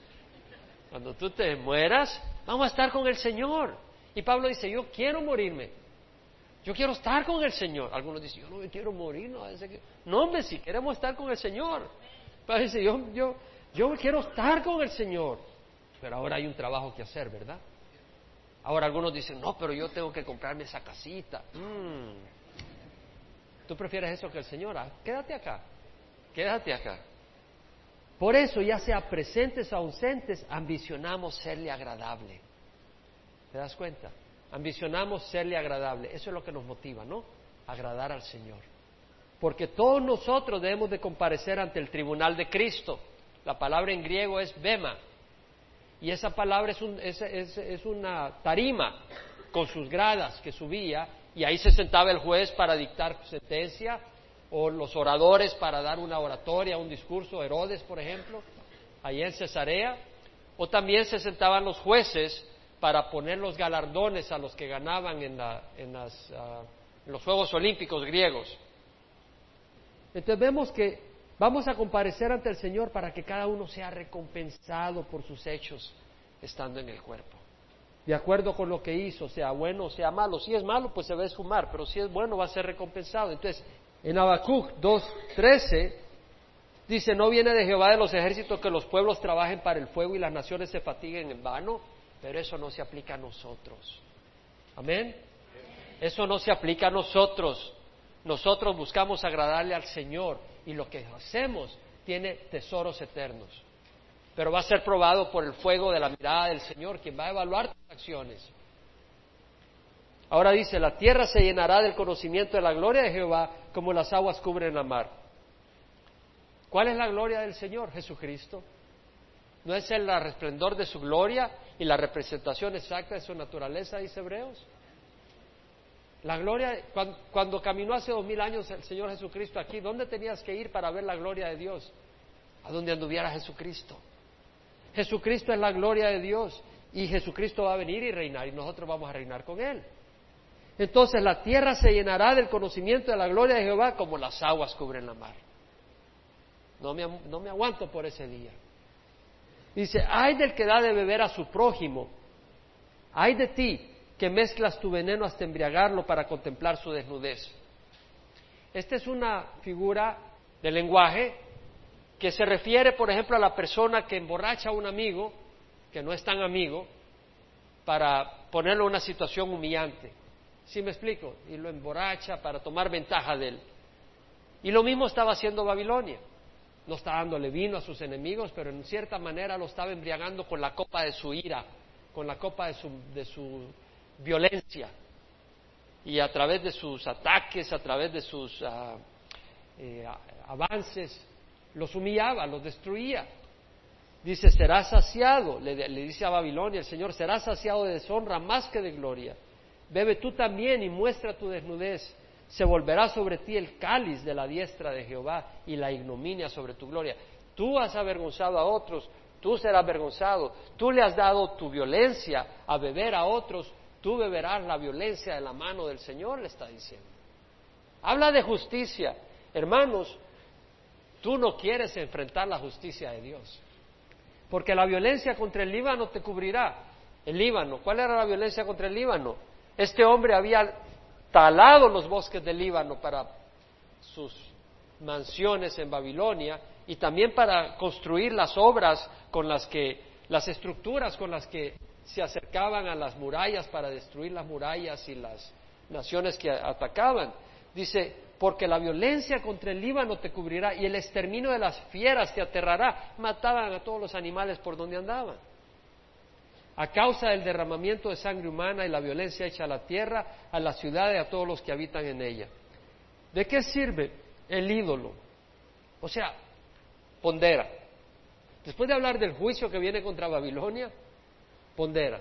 cuando tú te mueras, vamos a estar con el Señor. Y Pablo dice, yo quiero morirme. Yo quiero estar con el Señor. Algunos dicen, yo no me quiero morir. No, hombre, si queremos estar con el Señor. Pablo dice, yo, yo, yo quiero estar con el Señor. Pero ahora hay un trabajo que hacer, ¿verdad? Ahora algunos dicen, no, pero yo tengo que comprarme esa casita. Mm. ¿Tú prefieres eso que el Señor? Ah, quédate acá, quédate acá. Por eso, ya sea presentes o ausentes, ambicionamos serle agradable. ¿Te das cuenta? Ambicionamos serle agradable. Eso es lo que nos motiva, ¿no? Agradar al Señor. Porque todos nosotros debemos de comparecer ante el tribunal de Cristo. La palabra en griego es bema, y esa palabra es, una tarima con sus gradas que subía y ahí se sentaba el juez para dictar sentencia o los oradores para dar una oratoria, un discurso, Herodes, por ejemplo, ahí en Cesarea, o también se sentaban los jueces para poner los galardones a los que ganaban en, ah, los Juegos Olímpicos griegos. Entonces vemos que Vamos a comparecer ante el Señor para que cada uno sea recompensado por sus hechos estando en el cuerpo. De acuerdo con lo que hizo, sea bueno o sea malo. Si es malo, pues se va a esfumar, pero si es bueno, va a ser recompensado. Entonces, en Habacuc 2.13 dice, no viene de Jehová de los ejércitos que los pueblos trabajen para el fuego y las naciones se fatiguen en vano, pero eso no se aplica a nosotros. Amén. Eso no se aplica a nosotros. Nosotros buscamos agradarle al Señor y lo que hacemos tiene tesoros eternos. Pero va a ser probado por el fuego de la mirada del Señor, quien va a evaluar tus acciones. Ahora dice, la tierra se llenará del conocimiento de la gloria de Jehová como las aguas cubren la mar. ¿Cuál es la gloria del Señor? Jesucristo. ¿No es el resplendor de su gloria y la representación exacta de su naturaleza, dice Hebreos? La gloria, cuando, caminó hace dos mil años el Señor Jesucristo aquí, ¿dónde tenías que ir para ver la gloria de Dios? A donde anduviera Jesucristo. Jesucristo es la gloria de Dios y Jesucristo va a venir y reinar y nosotros vamos a reinar con Él. Entonces la tierra se llenará del conocimiento de la gloria de Jehová como las aguas cubren la mar. No me, no me aguanto por ese día. Dice, ay del que da de beber a su prójimo, ay de ti que mezclas tu veneno hasta embriagarlo para contemplar su desnudez. Esta es una figura de lenguaje que se refiere, por ejemplo, a la persona que emborracha a un amigo, que no es tan amigo, para ponerlo en una situación humillante. ¿Sí me explico? Y lo emborracha para tomar ventaja de él. Y lo mismo estaba haciendo Babilonia. No está dándole vino a sus enemigos, pero en cierta manera lo estaba embriagando con la copa de su ira, con la copa de su, de su violencia y a través de sus ataques, a través de sus ah, eh, avances, los humillaba, los destruía. Dice, será saciado, le, le, dice a Babilonia el Señor, será saciado de deshonra más que de gloria. Bebe tú también y muestra tu desnudez. Se volverá sobre ti el cáliz de la diestra de Jehová y la ignominia sobre tu gloria. Tú has avergonzado a otros, tú serás avergonzado. Tú le has dado tu violencia a beber a otros, tú beberás la violencia de la mano del Señor, le está diciendo. Habla de justicia. Hermanos, tú no quieres enfrentar la justicia de Dios. Porque la violencia contra el Líbano te cubrirá. El Líbano, ¿cuál era la violencia contra el Líbano? Este hombre había talado los bosques del Líbano para sus mansiones en Babilonia y también para construir las obras con las que, las estructuras con las que se acercaban a las murallas para destruir las murallas y las naciones que atacaban. Dice, porque la violencia contra el Líbano te cubrirá y el exterminio de las fieras te aterrará. Mataban a todos los animales por donde andaban. A causa del derramamiento de sangre humana y la violencia hecha a la tierra, a la ciudad y a todos los que habitan en ella. ¿De qué sirve el ídolo? O sea, pondera. Después de hablar del juicio que viene contra Babilonia, pondera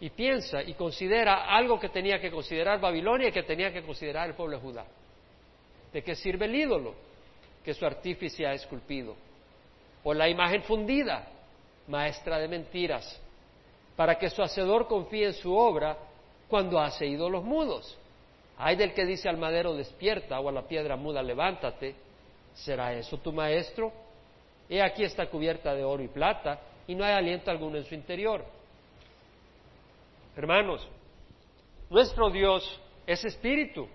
y piensa y considera algo que tenía que considerar Babilonia y que tenía que considerar el pueblo de Judá. ¿De qué sirve el ídolo? Que su artífice ha esculpido. O la imagen fundida, maestra de mentiras, para que su hacedor confíe en su obra cuando hace ídolos mudos. Hay del que dice al madero despierta o a la piedra muda levántate. ¿Será eso tu maestro? He aquí está cubierta de oro y plata y no hay aliento alguno en su interior. Hermanos, nuestro Dios es espíritu.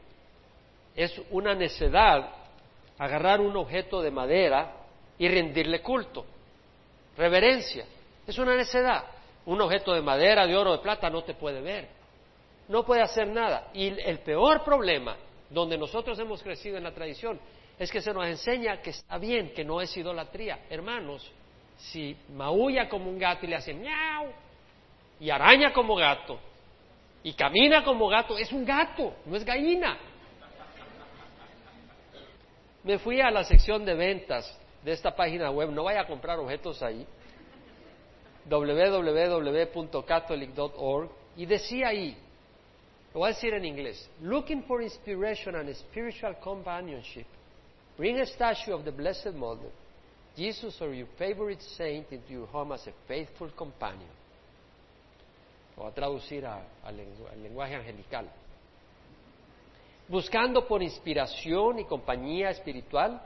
Es una necedad agarrar un objeto de madera y rendirle culto. Reverencia. Es una necedad. Un objeto de madera, de oro, de plata no te puede ver. No puede hacer nada. Y el peor problema, donde nosotros hemos crecido en la tradición, es que se nos enseña que está bien, que no es idolatría. Hermanos, si maulla como un gato y le hace miau, y araña como gato, y camina como gato, es un gato, no es gallina. Me fui a la sección de ventas de esta página web, no vaya a comprar objetos ahí, www.catholic.org, y decía ahí, lo voy a decir en inglés, looking for inspiration and spiritual companionship Bring a statue of the Blessed Mother, Jesus or your favorite saint into your home as a faithful companion. O a traducir al lenguaje angelical. Buscando por inspiración y compañía espiritual,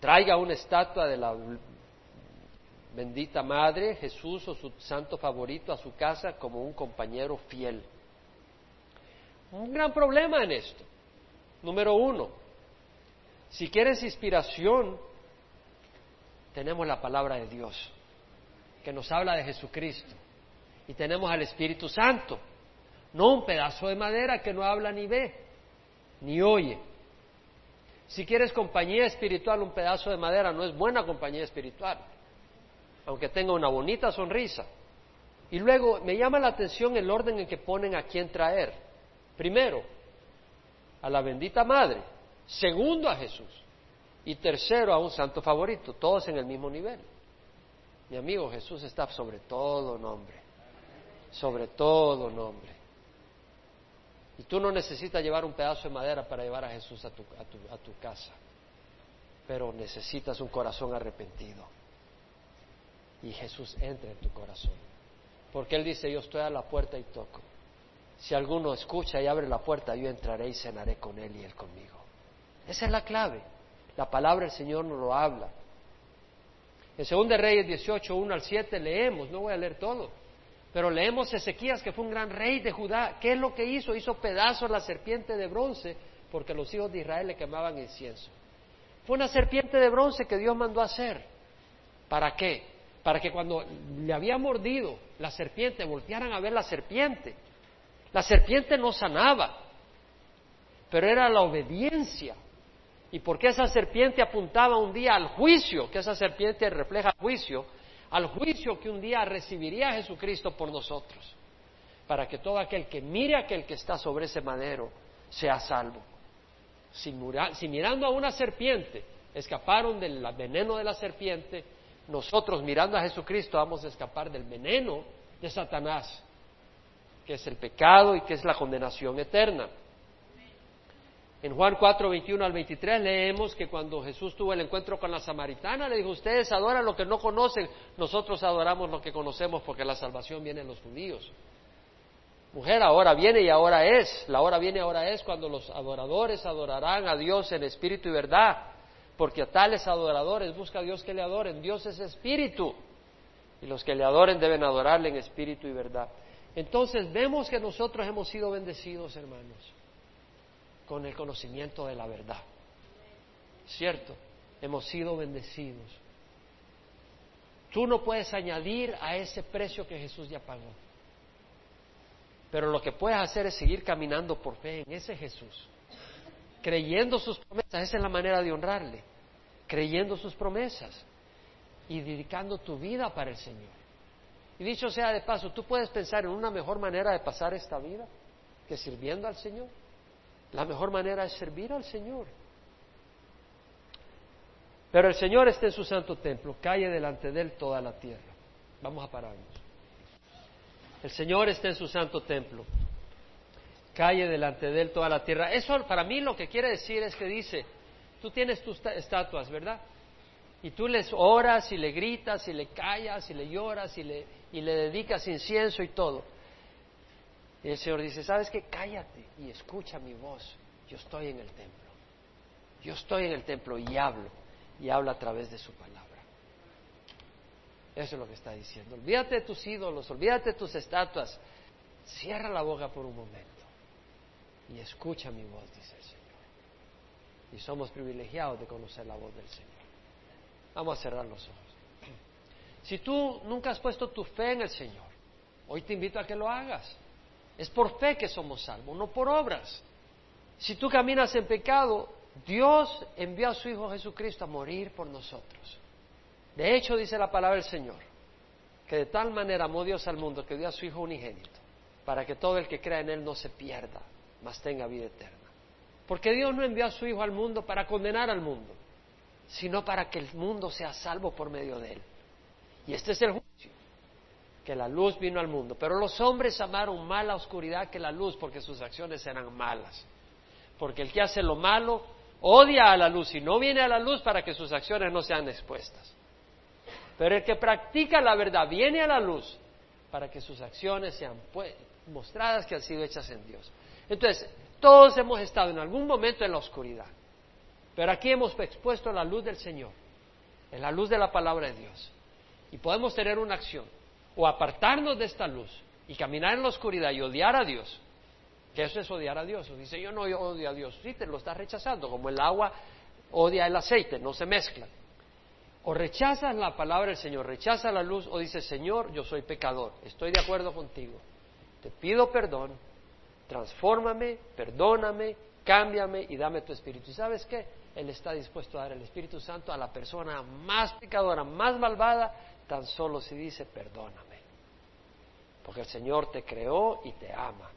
traiga una estatua de la bendita Madre, Jesús o su santo favorito a su casa como un compañero fiel. Un gran problema en esto. Número uno, si quieres inspiración, tenemos la palabra de Dios, que nos habla de Jesucristo. Y tenemos al Espíritu Santo, no un pedazo de madera que no habla ni ve, ni oye. Si quieres compañía espiritual, un pedazo de madera no es buena compañía espiritual, aunque tenga una bonita sonrisa. Y luego me llama la atención el orden en que ponen a quién traer. Primero, a la bendita madre, segundo a Jesús y tercero a un santo favorito, todos en el mismo nivel. Mi amigo Jesús está sobre todo nombre, sobre todo nombre. Y tú no necesitas llevar un pedazo de madera para llevar a Jesús a tu, casa, pero necesitas un corazón arrepentido. Y Jesús entra en tu corazón. Porque Él dice, yo estoy a la puerta y toco. Si alguno escucha y abre la puerta, yo entraré y cenaré con Él y Él conmigo. Esa es la clave. La palabra del Señor nos lo habla. En 2 Reyes 18, 1 al 7 leemos, no voy a leer todo, pero leemos Ezequías, que fue un gran rey de Judá. ¿Qué es lo que hizo? Hizo pedazos la serpiente de bronce porque los hijos de Israel le quemaban incienso. Fue una serpiente de bronce que Dios mandó hacer. ¿Para qué? Para que cuando le había mordido la serpiente voltearan a ver la serpiente. La serpiente no sanaba, pero era la obediencia y porque esa serpiente apuntaba un día al juicio, que esa serpiente refleja juicio, al juicio que un día recibiría Jesucristo por nosotros, para que todo aquel que mire a aquel que está sobre ese madero sea salvo. Si, si mirando a una serpiente escaparon del veneno de la serpiente, nosotros mirando a Jesucristo vamos a escapar del veneno de Satanás, que es el pecado y que es la condenación eterna. En Juan 4, 21 al 23 leemos que cuando Jesús tuvo el encuentro con la samaritana, le dijo, ustedes adoran lo que no conocen, nosotros adoramos lo que conocemos porque la salvación viene en los judíos. Mujer, ahora viene y ahora es, la hora viene y ahora es cuando los adoradores adorarán a Dios en espíritu y verdad, porque a tales adoradores busca a Dios que le adoren, Dios es espíritu, y los que le adoren deben adorarle en espíritu y verdad. Entonces vemos que nosotros hemos sido bendecidos, hermanos con el conocimiento de la verdad. ¿Cierto? Hemos sido bendecidos. Tú no puedes añadir a ese precio que Jesús ya pagó. Pero lo que puedes hacer es seguir caminando por fe en ese Jesús, creyendo sus promesas. Esa es la manera de honrarle, creyendo sus promesas y dedicando tu vida para el Señor. Y dicho sea de paso, tú puedes pensar en una mejor manera de pasar esta vida que sirviendo al Señor. La mejor manera es servir al Señor. Pero el Señor está en su santo templo, calle delante de él toda la tierra. Vamos a pararnos. El Señor está en su santo templo, calle delante de él toda la tierra. Eso para mí lo que quiere decir es que dice, tú tienes tus estatuas, ¿verdad? Y tú les oras y le gritas y le callas y le lloras y le, y le dedicas incienso y todo. Y el Señor dice, ¿sabes qué? Cállate y escucha mi voz. Yo estoy en el templo. Yo estoy en el templo y hablo. Y hablo a través de su palabra. Eso es lo que está diciendo. Olvídate de tus ídolos, olvídate de tus estatuas. Cierra la boca por un momento y escucha mi voz, dice el Señor. Y somos privilegiados de conocer la voz del Señor. Vamos a cerrar los ojos. Si tú nunca has puesto tu fe en el Señor, hoy te invito a que lo hagas. Es por fe que somos salvos, no por obras. Si tú caminas en pecado, Dios envió a su Hijo Jesucristo a morir por nosotros. De hecho, dice la palabra del Señor, que de tal manera amó Dios al mundo que dio a su Hijo unigénito, para que todo el que crea en Él no se pierda, mas tenga vida eterna. Porque Dios no envió a su Hijo al mundo para condenar al mundo, sino para que el mundo sea salvo por medio de Él. Y este es el juicio, que la luz vino al mundo. Pero los hombres amaron más la oscuridad que la luz porque sus acciones eran malas. Porque el que hace lo malo odia a la luz y no viene a la luz para que sus acciones no sean expuestas. Pero el que practica la verdad viene a la luz para que sus acciones sean pues, mostradas que han sido hechas en Dios. Entonces, todos hemos estado en algún momento en la oscuridad, pero aquí hemos expuesto la luz del Señor, en la luz de la palabra de Dios. Y podemos tener una acción, o apartarnos de esta luz y caminar en la oscuridad y odiar a Dios, que eso es odiar a Dios. Dice, yo no odio a Dios, sí, te lo estás rechazando, como el agua odia el aceite, no se mezclan. O rechazas la palabra del Señor, rechazas la luz, o dices, Señor, yo soy pecador, estoy de acuerdo contigo, te pido perdón, transfórmame, perdóname, cámbiame y dame tu espíritu. ¿Y sabes qué? Él está dispuesto a dar el Espíritu Santo a la persona más pecadora, más malvada, tan solo si dice, perdóname. Porque el Señor te creó y te ama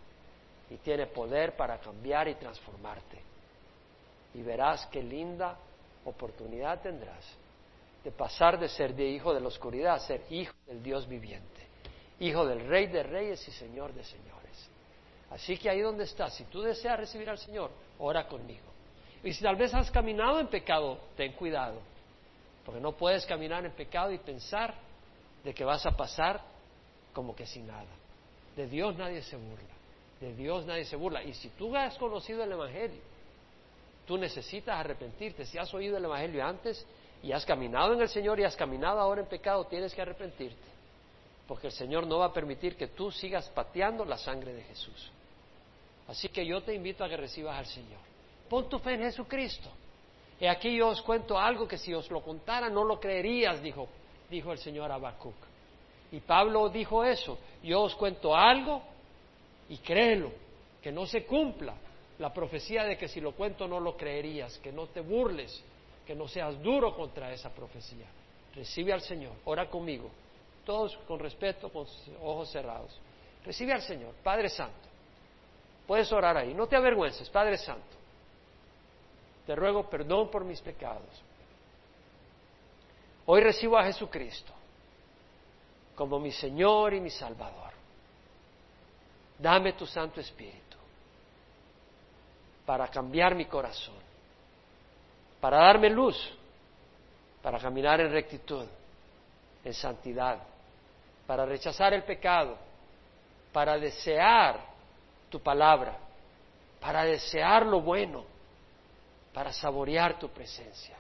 y tiene poder para cambiar y transformarte. Y verás qué linda oportunidad tendrás de pasar de ser de hijo de la oscuridad a ser hijo del Dios viviente, hijo del Rey de Reyes y Señor de Señores. Así que ahí donde estás, si tú deseas recibir al Señor, ora conmigo. Y si tal vez has caminado en pecado, ten cuidado, porque no puedes caminar en pecado y pensar de que vas a pasar como que sin nada. De Dios nadie se burla, de Dios nadie se burla. Y si tú has conocido el Evangelio, tú necesitas arrepentirte. Si has oído el Evangelio antes y has caminado en el Señor y has caminado ahora en pecado, tienes que arrepentirte, porque el Señor no va a permitir que tú sigas pateando la sangre de Jesús. Así que yo te invito a que recibas al Señor. Pon tu fe en Jesucristo. Y aquí yo os cuento algo que si os lo contara no lo creerías, dijo, dijo el Señor Habacuc. Y Pablo dijo eso. Yo os cuento algo y créelo, que no se cumpla la profecía de que si lo cuento no lo creerías, que no te burles, que no seas duro contra esa profecía. Recibe al Señor, ora conmigo, todos con respeto, con ojos cerrados. Recibe al Señor, Padre Santo. Puedes orar ahí, no te avergüences, Padre Santo. Te ruego perdón por mis pecados. Hoy recibo a Jesucristo como mi Señor y mi Salvador. Dame tu Santo Espíritu para cambiar mi corazón, para darme luz, para caminar en rectitud, en santidad, para rechazar el pecado, para desear tu palabra, para desear lo bueno, para saborear tu presencia.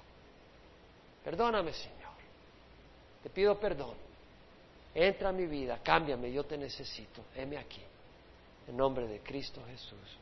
Perdóname, Señor. Te pido perdón. Entra a mi vida, cámbiame, yo te necesito. Heme aquí. En nombre de Cristo Jesús.